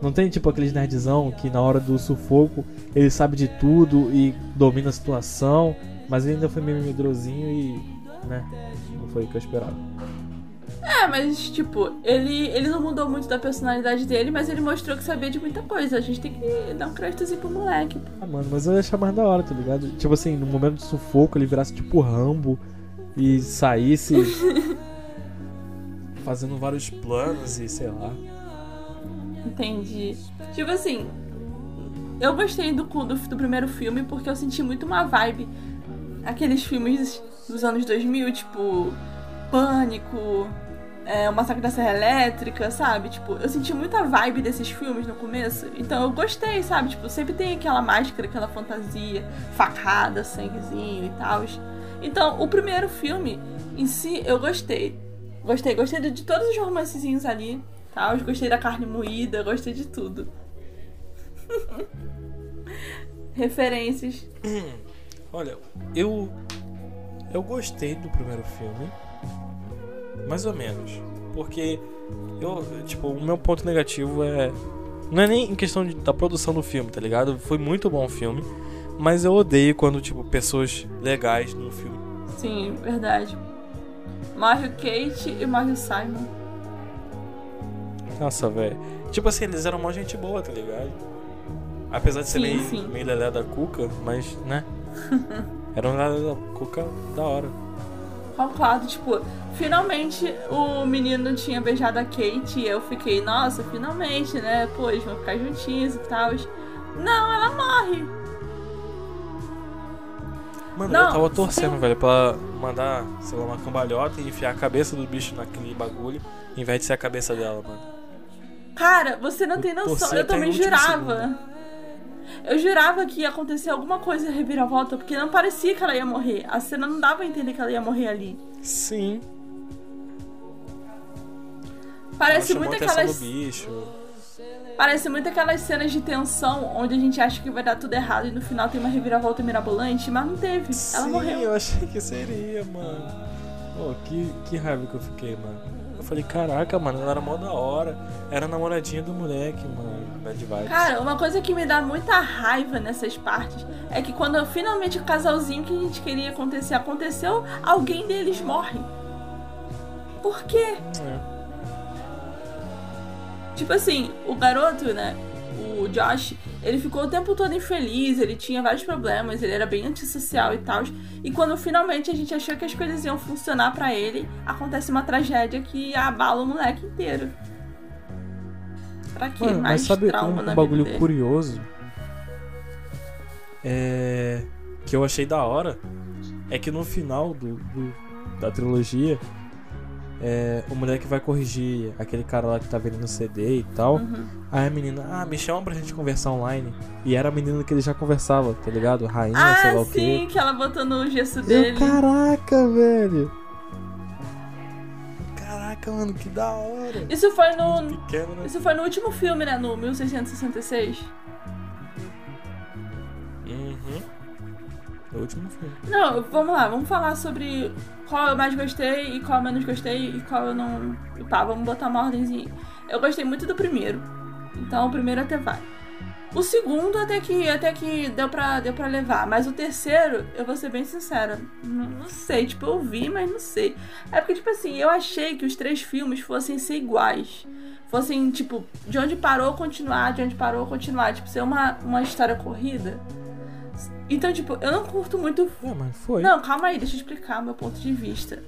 Não tem tipo aqueles nerdzão que na hora do sufoco ele sabe de tudo e domina a situação, mas ele ainda foi meio medrosinho e. né? Não foi o que eu esperava. É, mas tipo, ele, ele não mudou muito da personalidade dele, mas ele mostrou que sabia de muita coisa. A gente tem que dar um créditozinho pro moleque. Ah, mano, mas eu ia achar mais da hora, tá ligado? Tipo assim, no momento do sufoco ele virasse tipo Rambo e saísse fazendo vários planos e sei lá. Entendi. Tipo assim, eu gostei do, do, do primeiro filme porque eu senti muito uma vibe. Aqueles filmes dos anos 2000, tipo Pânico, é, O Massacre da Serra Elétrica, sabe? Tipo, eu senti muita vibe desses filmes no começo. Então eu gostei, sabe? Tipo, sempre tem aquela máscara, aquela fantasia, facada, sanguezinho e tal. Então, o primeiro filme em si, eu gostei. Gostei, gostei de, de todos os romancezinhos ali, tal. Gostei da carne moída, gostei de tudo. Referências. Olha, eu eu gostei do primeiro filme, mais ou menos, porque eu, tipo, o meu ponto negativo é não é nem em questão de, da produção do filme, tá ligado? Foi muito bom o filme, mas eu odeio quando tipo pessoas legais no filme. Sim, verdade. Morre o Kate e morre o Simon. Nossa, velho. Tipo assim, eles eram mó gente boa, tá ligado? Apesar de ser Sim, meio, sim. meio lelé da cuca, mas, né? Era um lelé da cuca da hora. Concordo, tipo, finalmente o menino tinha beijado a Kate e eu fiquei, nossa, finalmente, né? Pô, eles vão ficar juntinhos e tal. Não, ela morre. Mano, Não, eu tava torcendo, sim. velho, pra mandar, sei lá, uma cambalhota e enfiar a cabeça do bicho naquele bagulho, em vez de ser a cabeça dela, mano. Cara, você não tem Eu noção. torci Eu também jurava. Eu jurava que ia acontecer alguma coisa reviravolta, porque não parecia que ela ia morrer. A cena não dava a entender que ela ia morrer ali. Sim. Parece ela muito aquelas. Parece muito aquelas cenas de tensão onde a gente acha que vai dar tudo errado e no final tem uma reviravolta mirabolante, mas não teve. Ela Sim, morreu. eu achei que seria, mano. Pô, que, que raiva que eu fiquei, mano. Eu falei, caraca, mano, ela era mó da hora. Era a namoradinha do moleque, mano. Bad vibes. Cara, uma coisa que me dá muita raiva nessas partes é que quando finalmente o casalzinho que a gente queria acontecer aconteceu, alguém deles morre. Por quê? É. Tipo assim, o garoto, né? O Josh, ele ficou o tempo todo infeliz, ele tinha vários problemas, ele era bem antissocial e tal. E quando finalmente a gente achou que as coisas iam funcionar pra ele, acontece uma tragédia que abala o moleque inteiro. Pra quê? Mano, Mais mas sabe trauma um, um bagulho dele. curioso? É. Que eu achei da hora. É que no final do, do- da trilogia. É, o moleque vai corrigir aquele cara lá que tá vendendo CD e tal. Uhum. Aí a menina, ah, me chama pra gente conversar online. E era a menina que ele já conversava, tá ligado? Rainha, sei lá Ah, o quê. sim, que ela botou no gesso dele. Caraca, velho. Caraca, mano, que da hora. Isso foi no. Pequeno, né? Isso foi no último filme, né? No 1666. É o último filme. Não, vamos lá, vamos falar sobre qual eu mais gostei e qual eu menos gostei e qual eu não. E pá, vamos botar uma ordemzinha. Eu gostei muito do primeiro. Então o primeiro até vai. O segundo até que até que deu pra, deu pra levar. Mas o terceiro, eu vou ser bem sincera. Não, não sei, tipo, eu vi, mas não sei. É porque, tipo assim, eu achei que os três filmes fossem ser iguais. Fossem, tipo, de onde parou, continuar, de onde parou, continuar. Tipo, ser uma, uma história corrida. Então, tipo, eu não curto muito É, mas foi. não, calma aí, deixa eu explicar meu ponto de vista.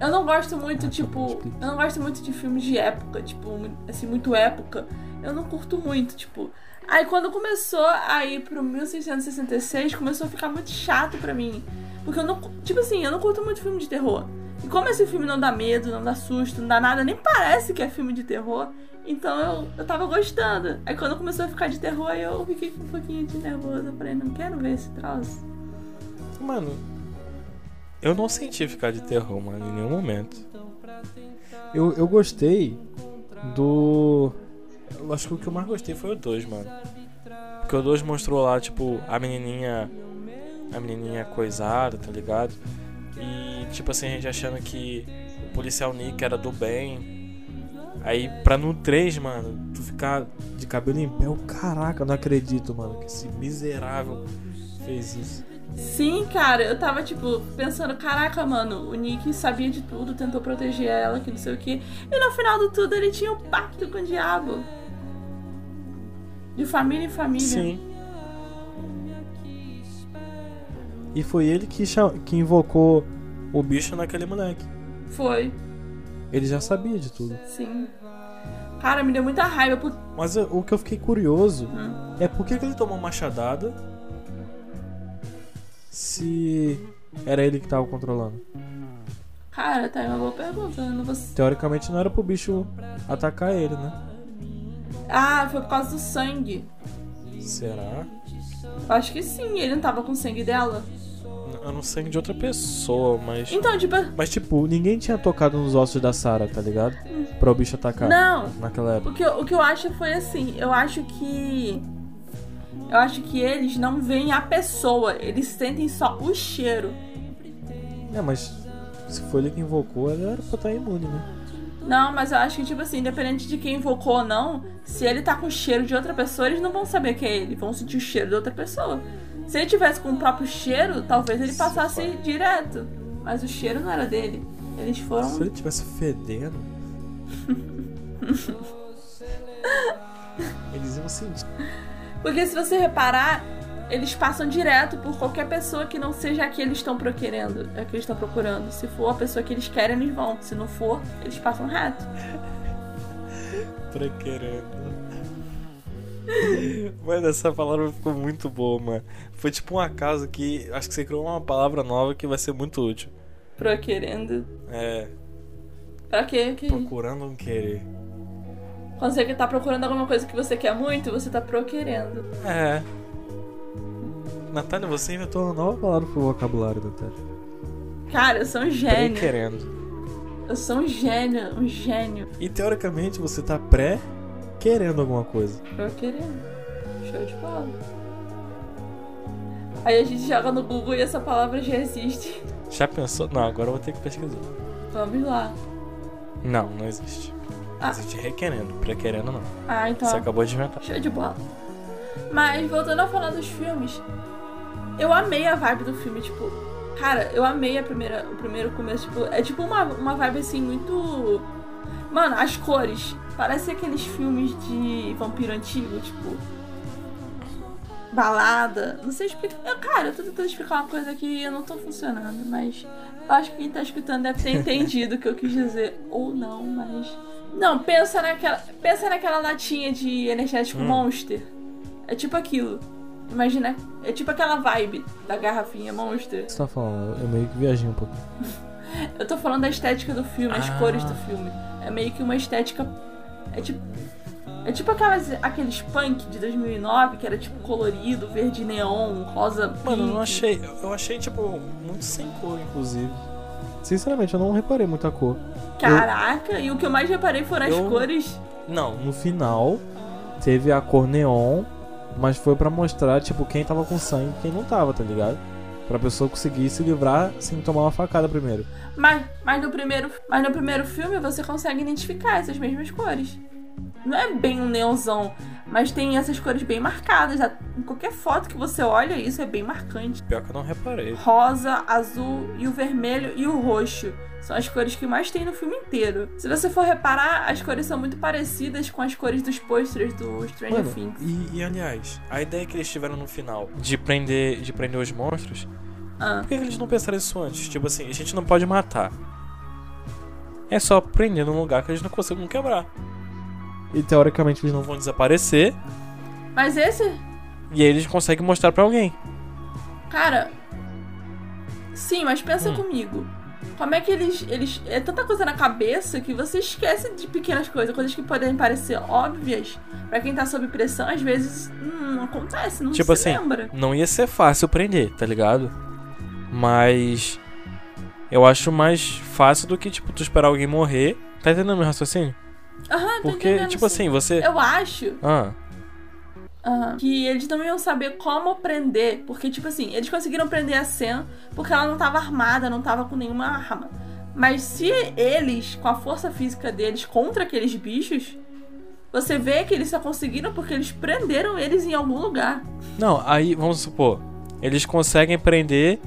Eu não gosto muito, Ah, tá tipo. Eu não gosto muito de filmes de época, tipo, assim, muito época. Eu não curto muito, tipo. Aí quando começou a ir pro 1666, começou a ficar muito chato pra mim. Porque eu não. Tipo assim, eu não curto muito filme de terror. E como esse filme não dá medo, não dá susto, não dá nada, nem parece que é filme de terror, então eu, eu tava gostando. Aí quando começou a ficar de terror, eu fiquei com um pouquinho de nervoso. Eu falei, não quero ver esse troço. Mano, eu não senti ficar de terror, mano, em nenhum momento. Eu, eu gostei do. Eu acho que o que eu mais gostei foi o 2, mano. Porque o 2 mostrou lá, tipo, a menininha. A menininha coisada, tá ligado? E, tipo assim, a gente achando que o policial Nick era do bem. Aí, pra no 3, mano, tu ficar de cabelo em pé, eu, caraca, não acredito, mano, que esse miserável fez isso. Sim, cara, eu tava, tipo, pensando, caraca, mano, o Nick sabia de tudo, tentou proteger ela, que não sei o que. E no final do tudo ele tinha um pacto com o diabo. De família em família. Sim. E foi ele que, que invocou o bicho naquele moleque. Foi, Ele já sabia de tudo. sim. Cara, me deu muita raiva por. Mas o que eu fiquei curioso Hum. é por que, que ele tomou machadada se era ele que tava controlando. Cara, tá aí uma boa pergunta. Não vou... Teoricamente não era pro bicho atacar ele, né? Ah, foi por causa do sangue. Será? Acho que sim, ele não tava com sangue dela. Eu não sei de outra pessoa, mas. Então, tipo, Mas tipo, ninguém tinha tocado nos ossos da Sarah, tá ligado? Pra o bicho atacar. não. Naquela época. O que, eu, o que eu acho foi assim, eu acho que. Eu acho que eles não veem a pessoa, eles sentem só o cheiro. É, mas se foi ele que invocou, ele era pra estar imune, né? Não, mas eu acho que, tipo assim, independente de quem invocou ou não, se ele tá com o cheiro de outra pessoa, eles não vão saber que é ele, vão sentir o cheiro de outra pessoa. Se ele tivesse com o próprio cheiro, talvez ele passasse direto. Mas o cheiro não era dele. Eles foram. Se ele tivesse fedendo. Eles iam sentir. Porque se você reparar, eles passam direto por qualquer pessoa que não seja a que eles estão querendo, a que eles estão procurando. Se for a pessoa que eles querem, eles vão. Se não for, eles passam reto. Pra querendo. Mano, essa palavra ficou muito boa, mano. Foi tipo um acaso que acho que você criou uma palavra nova que vai ser muito útil. Procurando. É, Pra quê? Que... procurando um querer. Quando você tá procurando alguma coisa que você quer muito, você tá procurando. É. Natália, você inventou uma nova palavra pro vocabulário, Natália. Cara, eu sou um gênio. Pré-querendo. Eu sou um gênio, um gênio. E teoricamente você tá pré-querendo alguma coisa. Procurando. Show de bola. Aí a gente joga no Google e essa palavra já existe. Já pensou? Não, agora eu vou ter que pesquisar. Vamos lá. Não, não existe. Ah. Existe requerendo, pré-querendo não. Ah, então. Você acabou de inventar. Show de bola. Mas voltando a falar dos filmes, eu amei a vibe do filme, tipo, cara, eu amei a primeira, o primeiro começo, tipo, é tipo uma, uma vibe assim muito. Mano, as cores. Parece aqueles filmes de vampiro antigo, tipo. Balada. Não sei explicar. Eu, cara, eu tô tentando explicar uma coisa que eu não tô funcionando, mas eu acho que quem tá escutando deve ter entendido o que eu quis dizer. Ou não, mas. Não, pensa naquela. Pensa naquela latinha de energético Hum. Monster. É tipo aquilo. Imagina. É tipo aquela vibe da garrafinha Monster. Você tá falando? Eu meio que viajei um pouco. Eu tô falando da estética do filme, as Ah. cores do filme. É meio que uma estética. É tipo. É tipo aquelas, aqueles punk de 2009 que era tipo colorido, verde neon, rosa. Mano, eu não pink. achei. Eu achei, tipo, muito sem cor, inclusive. Sinceramente, eu não reparei muita cor. Caraca, e o que eu mais reparei foram as Eu- cores. Não, no final teve a cor neon, mas foi pra mostrar, tipo, quem tava com sangue e quem não tava, tá ligado? Pra pessoa conseguir se livrar sem tomar uma facada primeiro. Mas, mas, no primeiro, mas no primeiro filme você consegue identificar essas mesmas cores. Não é bem um neonzão, mas tem essas cores bem marcadas. Em qualquer foto que você olha, isso é bem marcante. Pior que eu não reparei. Rosa, azul e o vermelho e o roxo. São as cores que mais tem no filme inteiro. Se você for reparar, as cores são muito parecidas com as cores dos pôsteres do Stranger Mano, Things. e, e, aliás, a ideia que eles tiveram no final de prender, de prender os monstros, Ah, por que, que eles não pensaram isso antes? Tipo assim, a gente não pode matar. É só prender num lugar que eles não conseguem quebrar. E teoricamente eles não vão desaparecer. Mas esse, E aí eles conseguem mostrar pra alguém. cara. Sim, mas pensa Hum. comigo. Como é que eles, eles. É tanta coisa na cabeça que você esquece de pequenas coisas, coisas que podem parecer óbvias. Pra quem tá sob pressão, às vezes hum, não acontece, não Tipo se assim, lembra. não ia ser fácil prender, tá ligado? Mas eu acho mais fácil do que, tipo, tu esperar alguém morrer. Tá entendendo meu raciocínio? Aham, Porque, tipo sim. assim, você. Eu acho Ah, aham, que eles não iam saber como prender. Porque, tipo assim, eles conseguiram prender a Sam porque ela não tava armada, não tava com nenhuma arma. Mas se eles, com a força física deles contra aqueles bichos, você vê que eles só conseguiram porque eles prenderam eles em algum lugar. não, aí vamos supor. Eles conseguem prender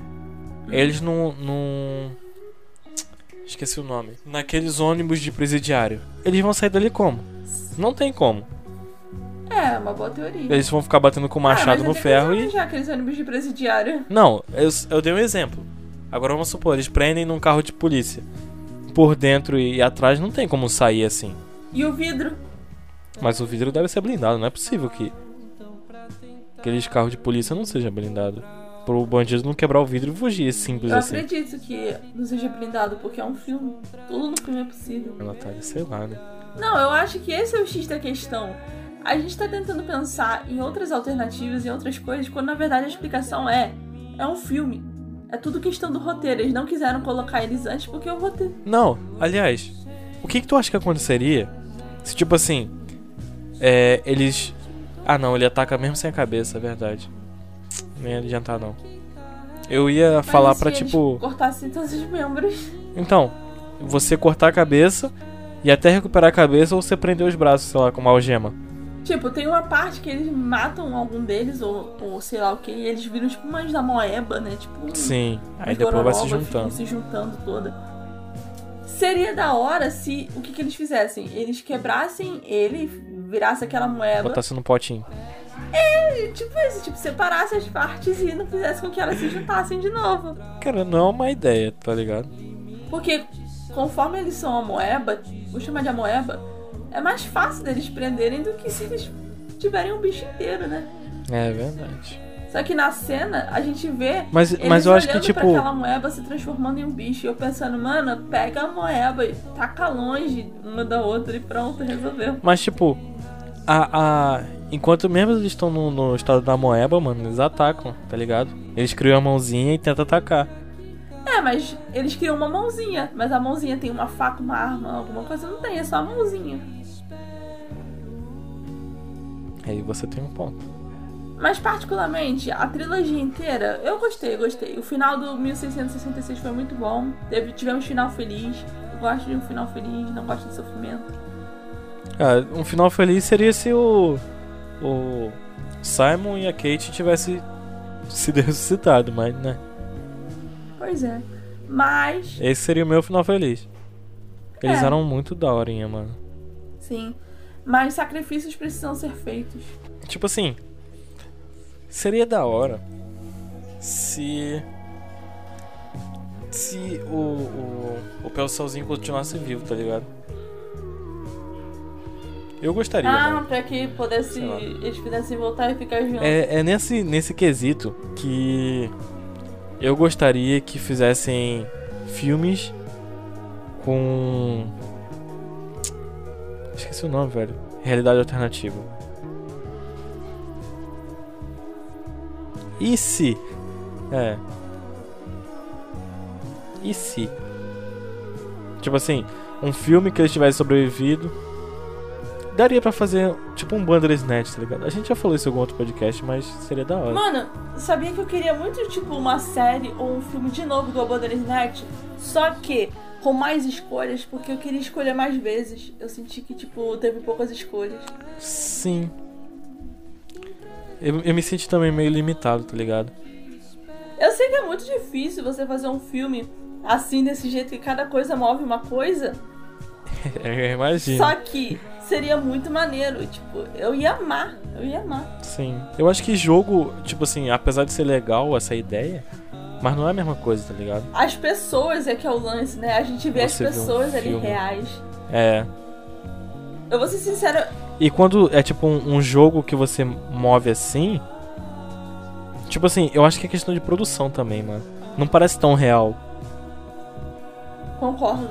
eles num. num... Esqueci o nome. Naqueles ônibus de presidiário. Eles vão sair dali como? Não tem como. É, uma boa teoria. Eles vão ficar batendo com o machado ah, no ferro e. arranjar aqueles ônibus de presidiário. Não, eu, eu dei um exemplo. Agora vamos supor, eles prendem num carro de polícia. Por dentro e atrás não tem como sair assim. E o vidro? Mas o vidro deve ser blindado, não é possível que aqueles carros de polícia não seja blindado. Pro bandido não quebrar o vidro e fugir, é simples Eu assim. acredito que não seja blindado, porque é um filme. Tudo no filme é possível. Natália, sei lá, né? Não, eu acho que esse é o X da questão. A gente tá tentando pensar em outras alternativas e outras coisas, quando na verdade a explicação é: é um filme. É tudo questão do roteiro. Eles não quiseram colocar eles antes porque o roteiro. Não, aliás, o que que tu acha que aconteceria se tipo assim, é, eles... Ah não, ele ataca mesmo sem a cabeça, é verdade. Nem ia adiantar não. Eu ia Mas falar eles tipo... Cortassem todos os membros. Então, você cortar a cabeça e até recuperar a cabeça ou você prender os braços, sei lá, com uma algema. Tipo, tem uma parte que eles matam algum deles, ou, ou sei lá o que, e eles viram tipo mães da moeba, né? Tipo. Sim, aí depois vai se juntando. se juntando toda. Seria da hora se o que, que eles fizessem? Eles quebrassem ele, virasse aquela moeba. Botasse no potinho. E, tipo isso, tipo, separasse as partes e não fizesse com que elas se juntassem de novo. Cara, não é uma ideia, tá ligado? Porque conforme eles são a moeba, vou chamar de a moeba, é mais fácil deles prenderem do que se eles tiverem um bicho inteiro, né? É verdade. Só que na cena a gente vê Mas, eles mas eu acho que, tipo. aquela moeba se transformando em um bicho. E eu pensando, mano, pega a moeba e taca longe uma da outra e pronto, resolveu. Mas, tipo. A, a, enquanto mesmo eles estão no, no estado da moeba, mano, eles atacam, tá ligado? Eles criam a mãozinha e tentam atacar. É, mas eles criam uma mãozinha. Mas a mãozinha tem uma faca, uma arma, alguma coisa. Não tem, é só a mãozinha. Aí você tem um ponto. Mas particularmente, a trilogia inteira, eu gostei, gostei. O final do 1666 foi muito bom. Teve, tivemos final feliz. Eu gosto de um final feliz, não gosto de sofrimento. Ah, um final feliz seria se o. O Simon e a Kate tivessem sido ressuscitado, mas, né? Pois é. Mas, Esse seria o meu final feliz. Eles É. eram muito daorinha, mano. sim. Mas sacrifícios precisam ser feitos. Tipo assim. Seria da hora se. Se o. O, o Pelsalzinho continuasse vivo, tá ligado? Eu gostaria, Ah, mano. pra que pudesse, eles pudessem voltar e ficar juntos. É, é nesse, nesse quesito que eu gostaria que fizessem filmes com. Esqueci o nome, velho. Realidade alternativa. E se? É. E se? Tipo assim, um filme que eles tivessem sobrevivido. Daria pra fazer tipo um Bandersnatch, tá ligado? A gente já falou isso em algum outro podcast, mas seria da hora. Mano, sabia que eu queria muito, tipo, uma série ou um filme de novo igual Bandersnatch? Só que com mais escolhas, porque eu queria escolher mais vezes. Eu senti que, tipo, teve poucas escolhas. Sim. Eu, eu me senti também meio limitado, tá ligado? Eu sei que é muito difícil você fazer um filme assim, desse jeito, que cada coisa move uma coisa. Eu imagino. Só que seria muito maneiro. Tipo, eu ia amar. Eu ia amar. Sim. Eu acho que jogo, tipo assim, apesar de ser legal essa ideia, mas não é a mesma coisa, tá ligado? As pessoas é que é o lance, né? A gente vê Você vê as um pessoas ali filme. reais. É. Eu vou ser sincera, E quando é tipo um, um jogo que você move assim. Tipo assim, eu acho que é questão de produção também, mano. Não parece tão real. Concordo.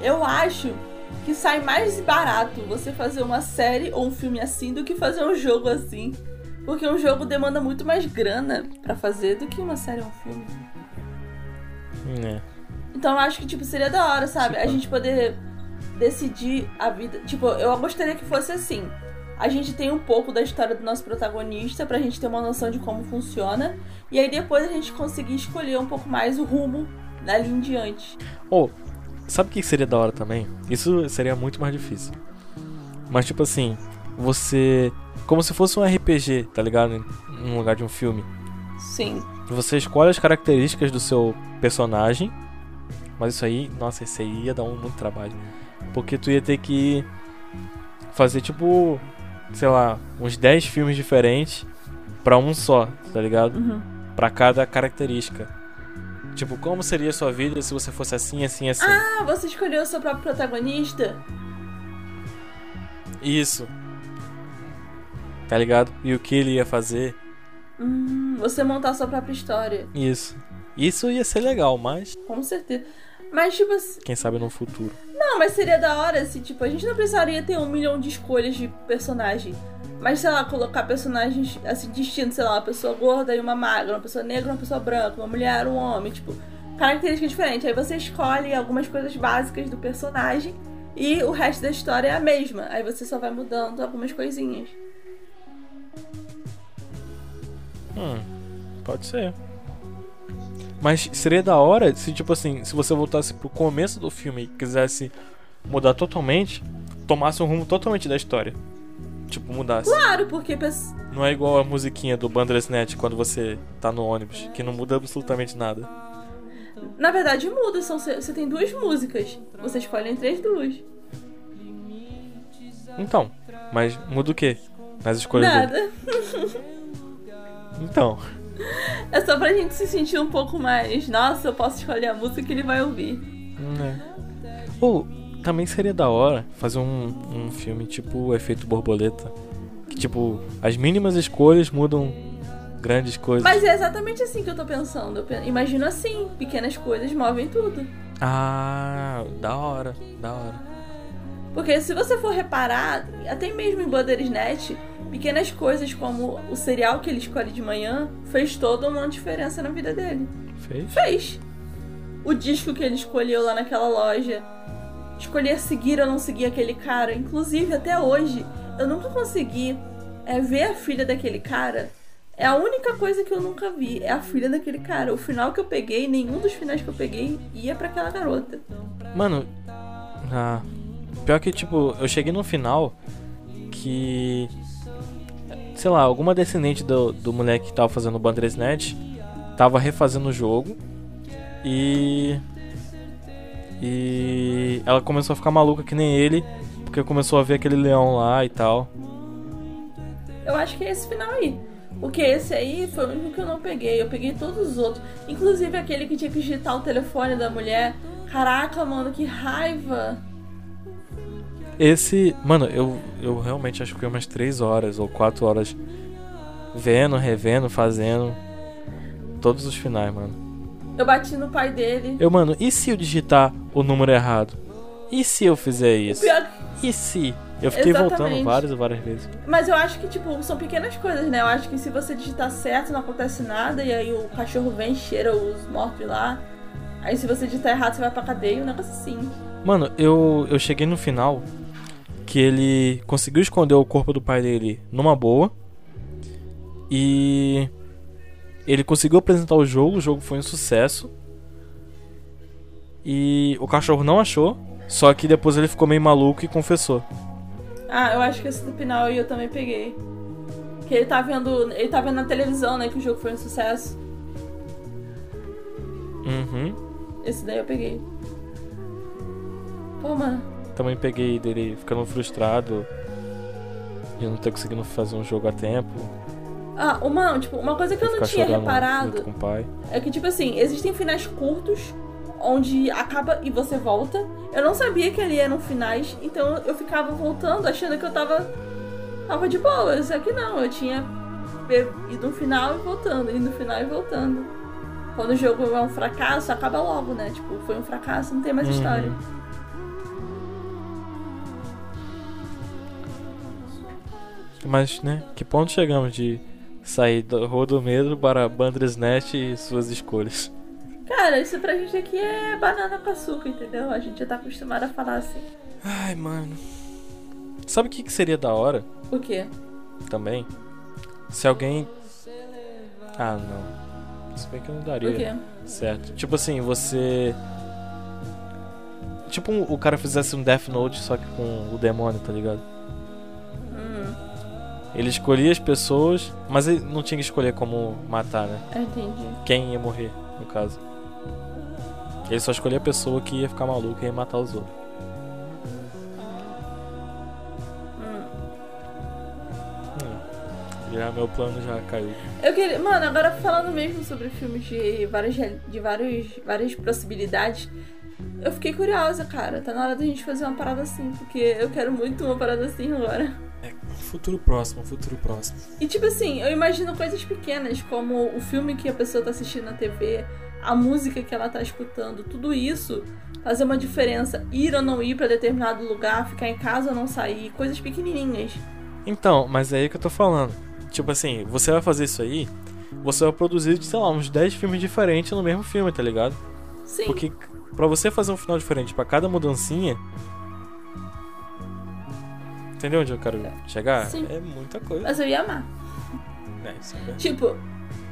Eu acho que sai mais barato você fazer uma série ou um filme assim do que fazer um jogo assim. Porque um jogo demanda muito mais grana pra fazer do que uma série ou um filme. É. Então eu acho que, tipo, seria da hora, sabe? A gente poder decidir a vida. Tipo, eu gostaria que fosse assim. A gente tem um pouco da história do nosso protagonista pra gente ter uma noção de como funciona. E aí depois a gente conseguir escolher um pouco mais o rumo dali em diante. Ou, sabe o que seria da hora também? Isso seria muito mais difícil. Mas tipo assim, você. Como se fosse um RPG, tá ligado? Em- No lugar de um filme. Sim. Você escolhe as características do seu personagem. Mas isso aí, nossa, isso aí ia dar um muito trabalho. Porque tu ia ter que fazer tipo, sei lá, uns 10 filmes diferentes pra um só, tá ligado? Uhum. Pra cada característica. Tipo, como seria a sua vida se você fosse assim, assim, assim? Ah, você escolheu o seu próprio protagonista? Isso. Tá ligado? E o que ele ia fazer? Hum, você montar a sua própria história. Isso. Isso ia ser legal, mas Com certeza. Mas, tipo assim. quem sabe no futuro. Não, mas seria da hora se, tipo, a gente não precisaria ter um milhão de escolhas de personagem. Mas, sei lá, colocar personagens assim distintos, sei lá, uma pessoa gorda e uma magra, uma pessoa negra uma pessoa branca, uma mulher um homem, tipo, características diferentes. Aí você escolhe algumas coisas básicas do personagem e o resto da história é a mesma. Aí você só vai mudando algumas coisinhas. Hum, pode ser. Mas seria da hora se, tipo assim, se você voltasse pro começo do filme e quisesse mudar totalmente, tomasse um rumo totalmente da história. Tipo, mudasse. Claro, porque Não é igual a musiquinha do Bandersnatch quando você tá no ônibus, que não muda absolutamente nada. na verdade muda, são, você tem duas músicas. Você escolhe entre as duas. Então, mas muda o quê? Nas escolhas? Nada. Então, É só pra gente se sentir um pouco mais. Nossa, eu posso escolher a música que ele vai ouvir. né. Ou, também seria da hora fazer um, um filme tipo o Efeito Borboleta. Que, tipo, as mínimas escolhas mudam grandes coisas. Mas é exatamente assim que eu tô pensando. Eu pe- imagino assim: pequenas coisas movem tudo. Ah, da hora, da hora. Porque se você for reparar, até mesmo em Bandersnatch, pequenas coisas como o cereal que ele escolhe de manhã fez toda uma diferença na vida dele. Fez? Fez. O disco que ele escolheu lá naquela loja. Escolher seguir ou não seguir aquele cara. Inclusive, até hoje, eu nunca consegui é, ver a filha daquele cara. É a única coisa que eu nunca vi. É a filha daquele cara. O final que eu peguei, nenhum dos finais que eu peguei ia pra aquela garota. Mano, ah, pior que, tipo, eu cheguei no final que. Sei lá, alguma descendente do, do moleque que tava fazendo o Bandersnatch tava refazendo o jogo e. E ela começou a ficar maluca que nem ele, porque começou a ver aquele leão lá e tal. Eu acho que é esse final aí. Porque esse aí foi o único que eu não peguei. Eu peguei todos os outros. Inclusive aquele que tinha que digitar o telefone da mulher. Caraca, mano, que raiva. Esse. Mano, eu, eu realmente acho que foi umas 3 horas ou 4 horas vendo, revendo, fazendo. Todos os finais, mano. Eu bati no pai dele. Eu, mano, e se eu digitar o número errado? E se eu fizer isso? Pior E se? Eu fiquei voltando Exatamente. várias e várias vezes. Mas eu acho que, tipo, são pequenas coisas, né? Eu acho que se você digitar certo, não acontece nada. E aí o cachorro vem, cheira os mortos lá. Aí se você digitar errado, você vai pra cadeia. Um negócio assim. Mano, eu, eu cheguei no final que ele conseguiu esconder o corpo do pai dele numa boa. E ele conseguiu apresentar o jogo, o jogo foi um sucesso. E o cachorro não achou, só que depois ele ficou meio maluco e confessou. Ah, eu acho que esse do final eu também peguei. Que ele tá vendo. Ele tá vendo na televisão, né? Que o jogo foi um sucesso. Uhum. Esse daí eu peguei. Pô, mano. Também peguei dele ficando frustrado de não ter conseguido fazer um jogo a tempo. Ah, uma, tipo, uma coisa que eu não tinha reparado é que, tipo assim, existem finais curtos onde acaba e você volta. Eu não sabia que ali eram finais, então eu ficava voltando achando que eu tava, tava de boa. Só que não, eu tinha ido no final e voltando, indo no final e voltando. Quando o jogo é um fracasso, acaba logo, né? Tipo, foi um fracasso, não tem mais Uhum. história. Mas, né, que ponto chegamos de sair do Rodometro para Bandersnatch e suas escolhas? Cara, isso pra gente aqui é banana com açúcar, entendeu? A gente já tá acostumado a falar assim. Ai, mano. Sabe o que, que seria da hora O quê? também? Se alguém. Ah, não. Se bem que eu não daria. O quê? Certo. Tipo assim, você. Tipo um- o cara fizesse um Death Note só que com o demônio, tá ligado? Ele escolhia as pessoas, mas ele não tinha que escolher como matar, né? eu entendi. Quem ia morrer, no caso. Ele só escolhia a pessoa que ia ficar maluca e ia matar os outros. Hum. Hum. Já meu plano já caiu. Eu queria. Mano, agora falando mesmo sobre filmes de várias, de vários, várias possibilidades, eu fiquei curiosa, cara. Tá na hora da gente fazer uma parada assim, porque eu quero muito uma parada assim agora. Futuro próximo, futuro próximo. E tipo assim, eu imagino coisas pequenas, como o filme que a pessoa tá assistindo na TV, a música que ela tá escutando, tudo isso fazer uma diferença. Ir ou não ir pra determinado lugar, ficar em casa ou não sair, coisas pequenininhas. Então, mas é aí que eu tô falando. Tipo assim, você vai fazer isso aí, você vai produzir, sei lá, uns 10 filmes diferentes no mesmo filme, tá ligado? Sim. Porque pra você fazer um final diferente pra cada mudancinha. Entendeu onde eu quero chegar? Sim. É muita coisa. Mas eu ia amar. É, isso é verdade. Tipo,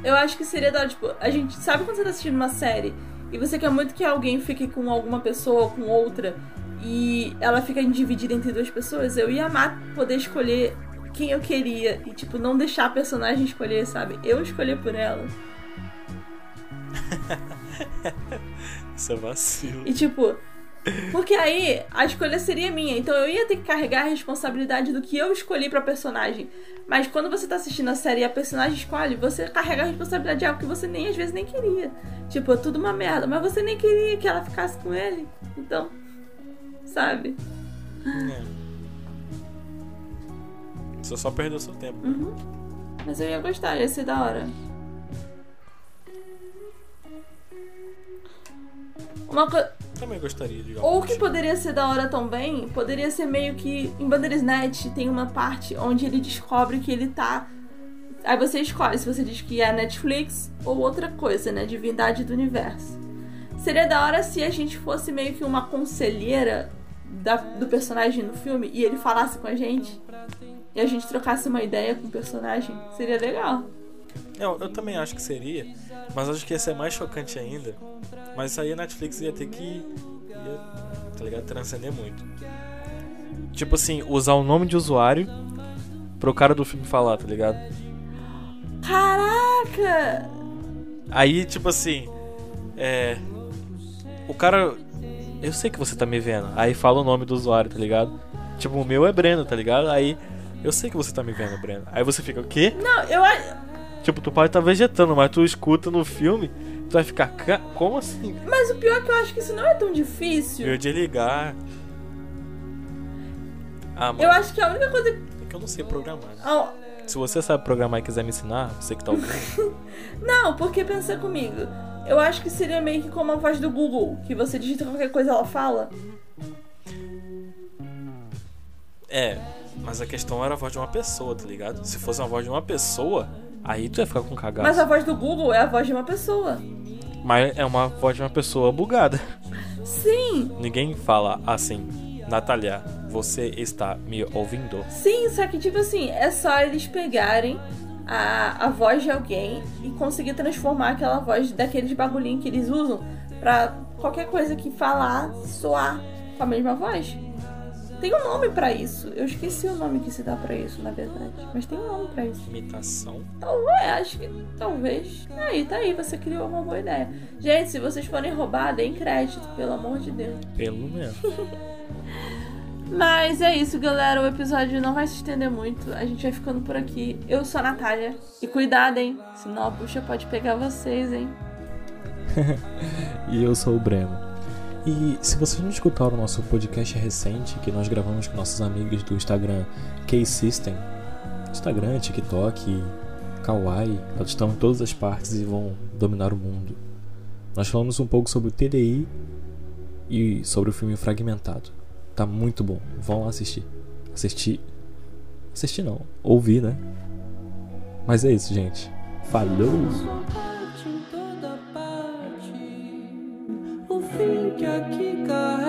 eu acho que seria da hora, tipo, a gente sabe quando você tá assistindo uma série e você quer muito que alguém fique com alguma pessoa ou com outra e ela fica dividida entre duas pessoas, eu ia amar poder escolher quem eu queria e, tipo, não deixar a personagem escolher, sabe? Eu escolher por ela. Isso é vacilo. E, tipo, porque aí a escolha seria minha, então eu ia ter que carregar a responsabilidade do que eu escolhi pra personagem. Mas quando você tá assistindo a série e a personagem escolhe, você carrega a responsabilidade de algo que você nem às vezes nem queria. Tipo, é tudo uma merda, mas você nem queria que ela ficasse com ele. Então, sabe? É. Você só perdeu seu tempo. Uhum. Mas eu ia gostar, ia ser da hora. Uma coisa. Também gostaria de Ou que poderia ser da hora também, poderia ser meio que. Em Bandersnatch tem uma parte onde ele descobre que ele tá. Aí você escolhe se você diz que é Netflix ou outra coisa, né? Divindade do universo. Seria da hora se a gente fosse meio que uma conselheira da- do personagem no filme e ele falasse com a gente. E a gente trocasse uma ideia com o personagem. Seria legal. Eu, eu também acho que seria, mas acho que ia ser mais chocante ainda. Mas isso aí a Netflix ia ter que. Ia, tá ligado? Transcender muito. Tipo assim, usar o nome de usuário pro cara do filme falar, tá ligado? Caraca! Aí, tipo assim, é. O cara. Eu sei que você tá me vendo. Aí fala o nome do usuário, tá ligado? Tipo, o meu é Breno, tá ligado? Aí. Eu sei que você tá me vendo, Breno. Aí você fica, o quê? Não, eu acho. Tipo, tu pode estar vegetando, mas tu escuta no filme, tu vai ficar, "Ca- como assim? Mas o pior é que eu acho que isso não é tão difícil. Eu de ligar. Ah, mano, Eu acho que a única coisa. é que eu não sei programar. Ah, Se você sabe programar e quiser me ensinar, você que tá ouvindo. Não, porque pensa comigo. Eu acho que seria meio que como a voz do Google, que você digita qualquer coisa ela fala. é, mas a questão era a voz de uma pessoa, tá ligado? Se fosse uma voz de uma pessoa, aí tu ia ficar com cagaço. Mas a voz do Google é a voz de uma pessoa. Mas é uma voz de uma pessoa bugada. Sim, Ninguém fala assim, Natália, você está me ouvindo? sim, só que tipo assim, é só eles pegarem a, a voz de alguém e conseguir transformar aquela voz daqueles bagulhinhos que eles usam pra qualquer coisa que falar soar com a mesma voz. Tem um nome pra isso. Eu esqueci o nome que se dá pra isso, na verdade. Mas tem um nome pra isso. Imitação? Talvez, acho que talvez. Aí, tá aí, você criou uma boa ideia. Gente, se vocês forem roubar, deem crédito, pelo amor de Deus. Pelo menos. Mas é isso, galera. O episódio não vai se estender muito. A gente vai ficando por aqui. Eu sou a Natália. E cuidado, hein? Senão a bucha pode pegar vocês, hein? e eu sou o Breno. E se vocês não escutaram o nosso podcast recente que nós gravamos com nossos amigos do Instagram K-System, Instagram, TikTok, Kawaii, elas estão em todas as partes e vão dominar o mundo. Nós falamos um pouco sobre o TDI e sobre o filme Fragmentado. Tá muito bom. Vão lá assistir. Assistir. Assistir não. Ouvir, né? Mas é isso, gente. Falou! think I keep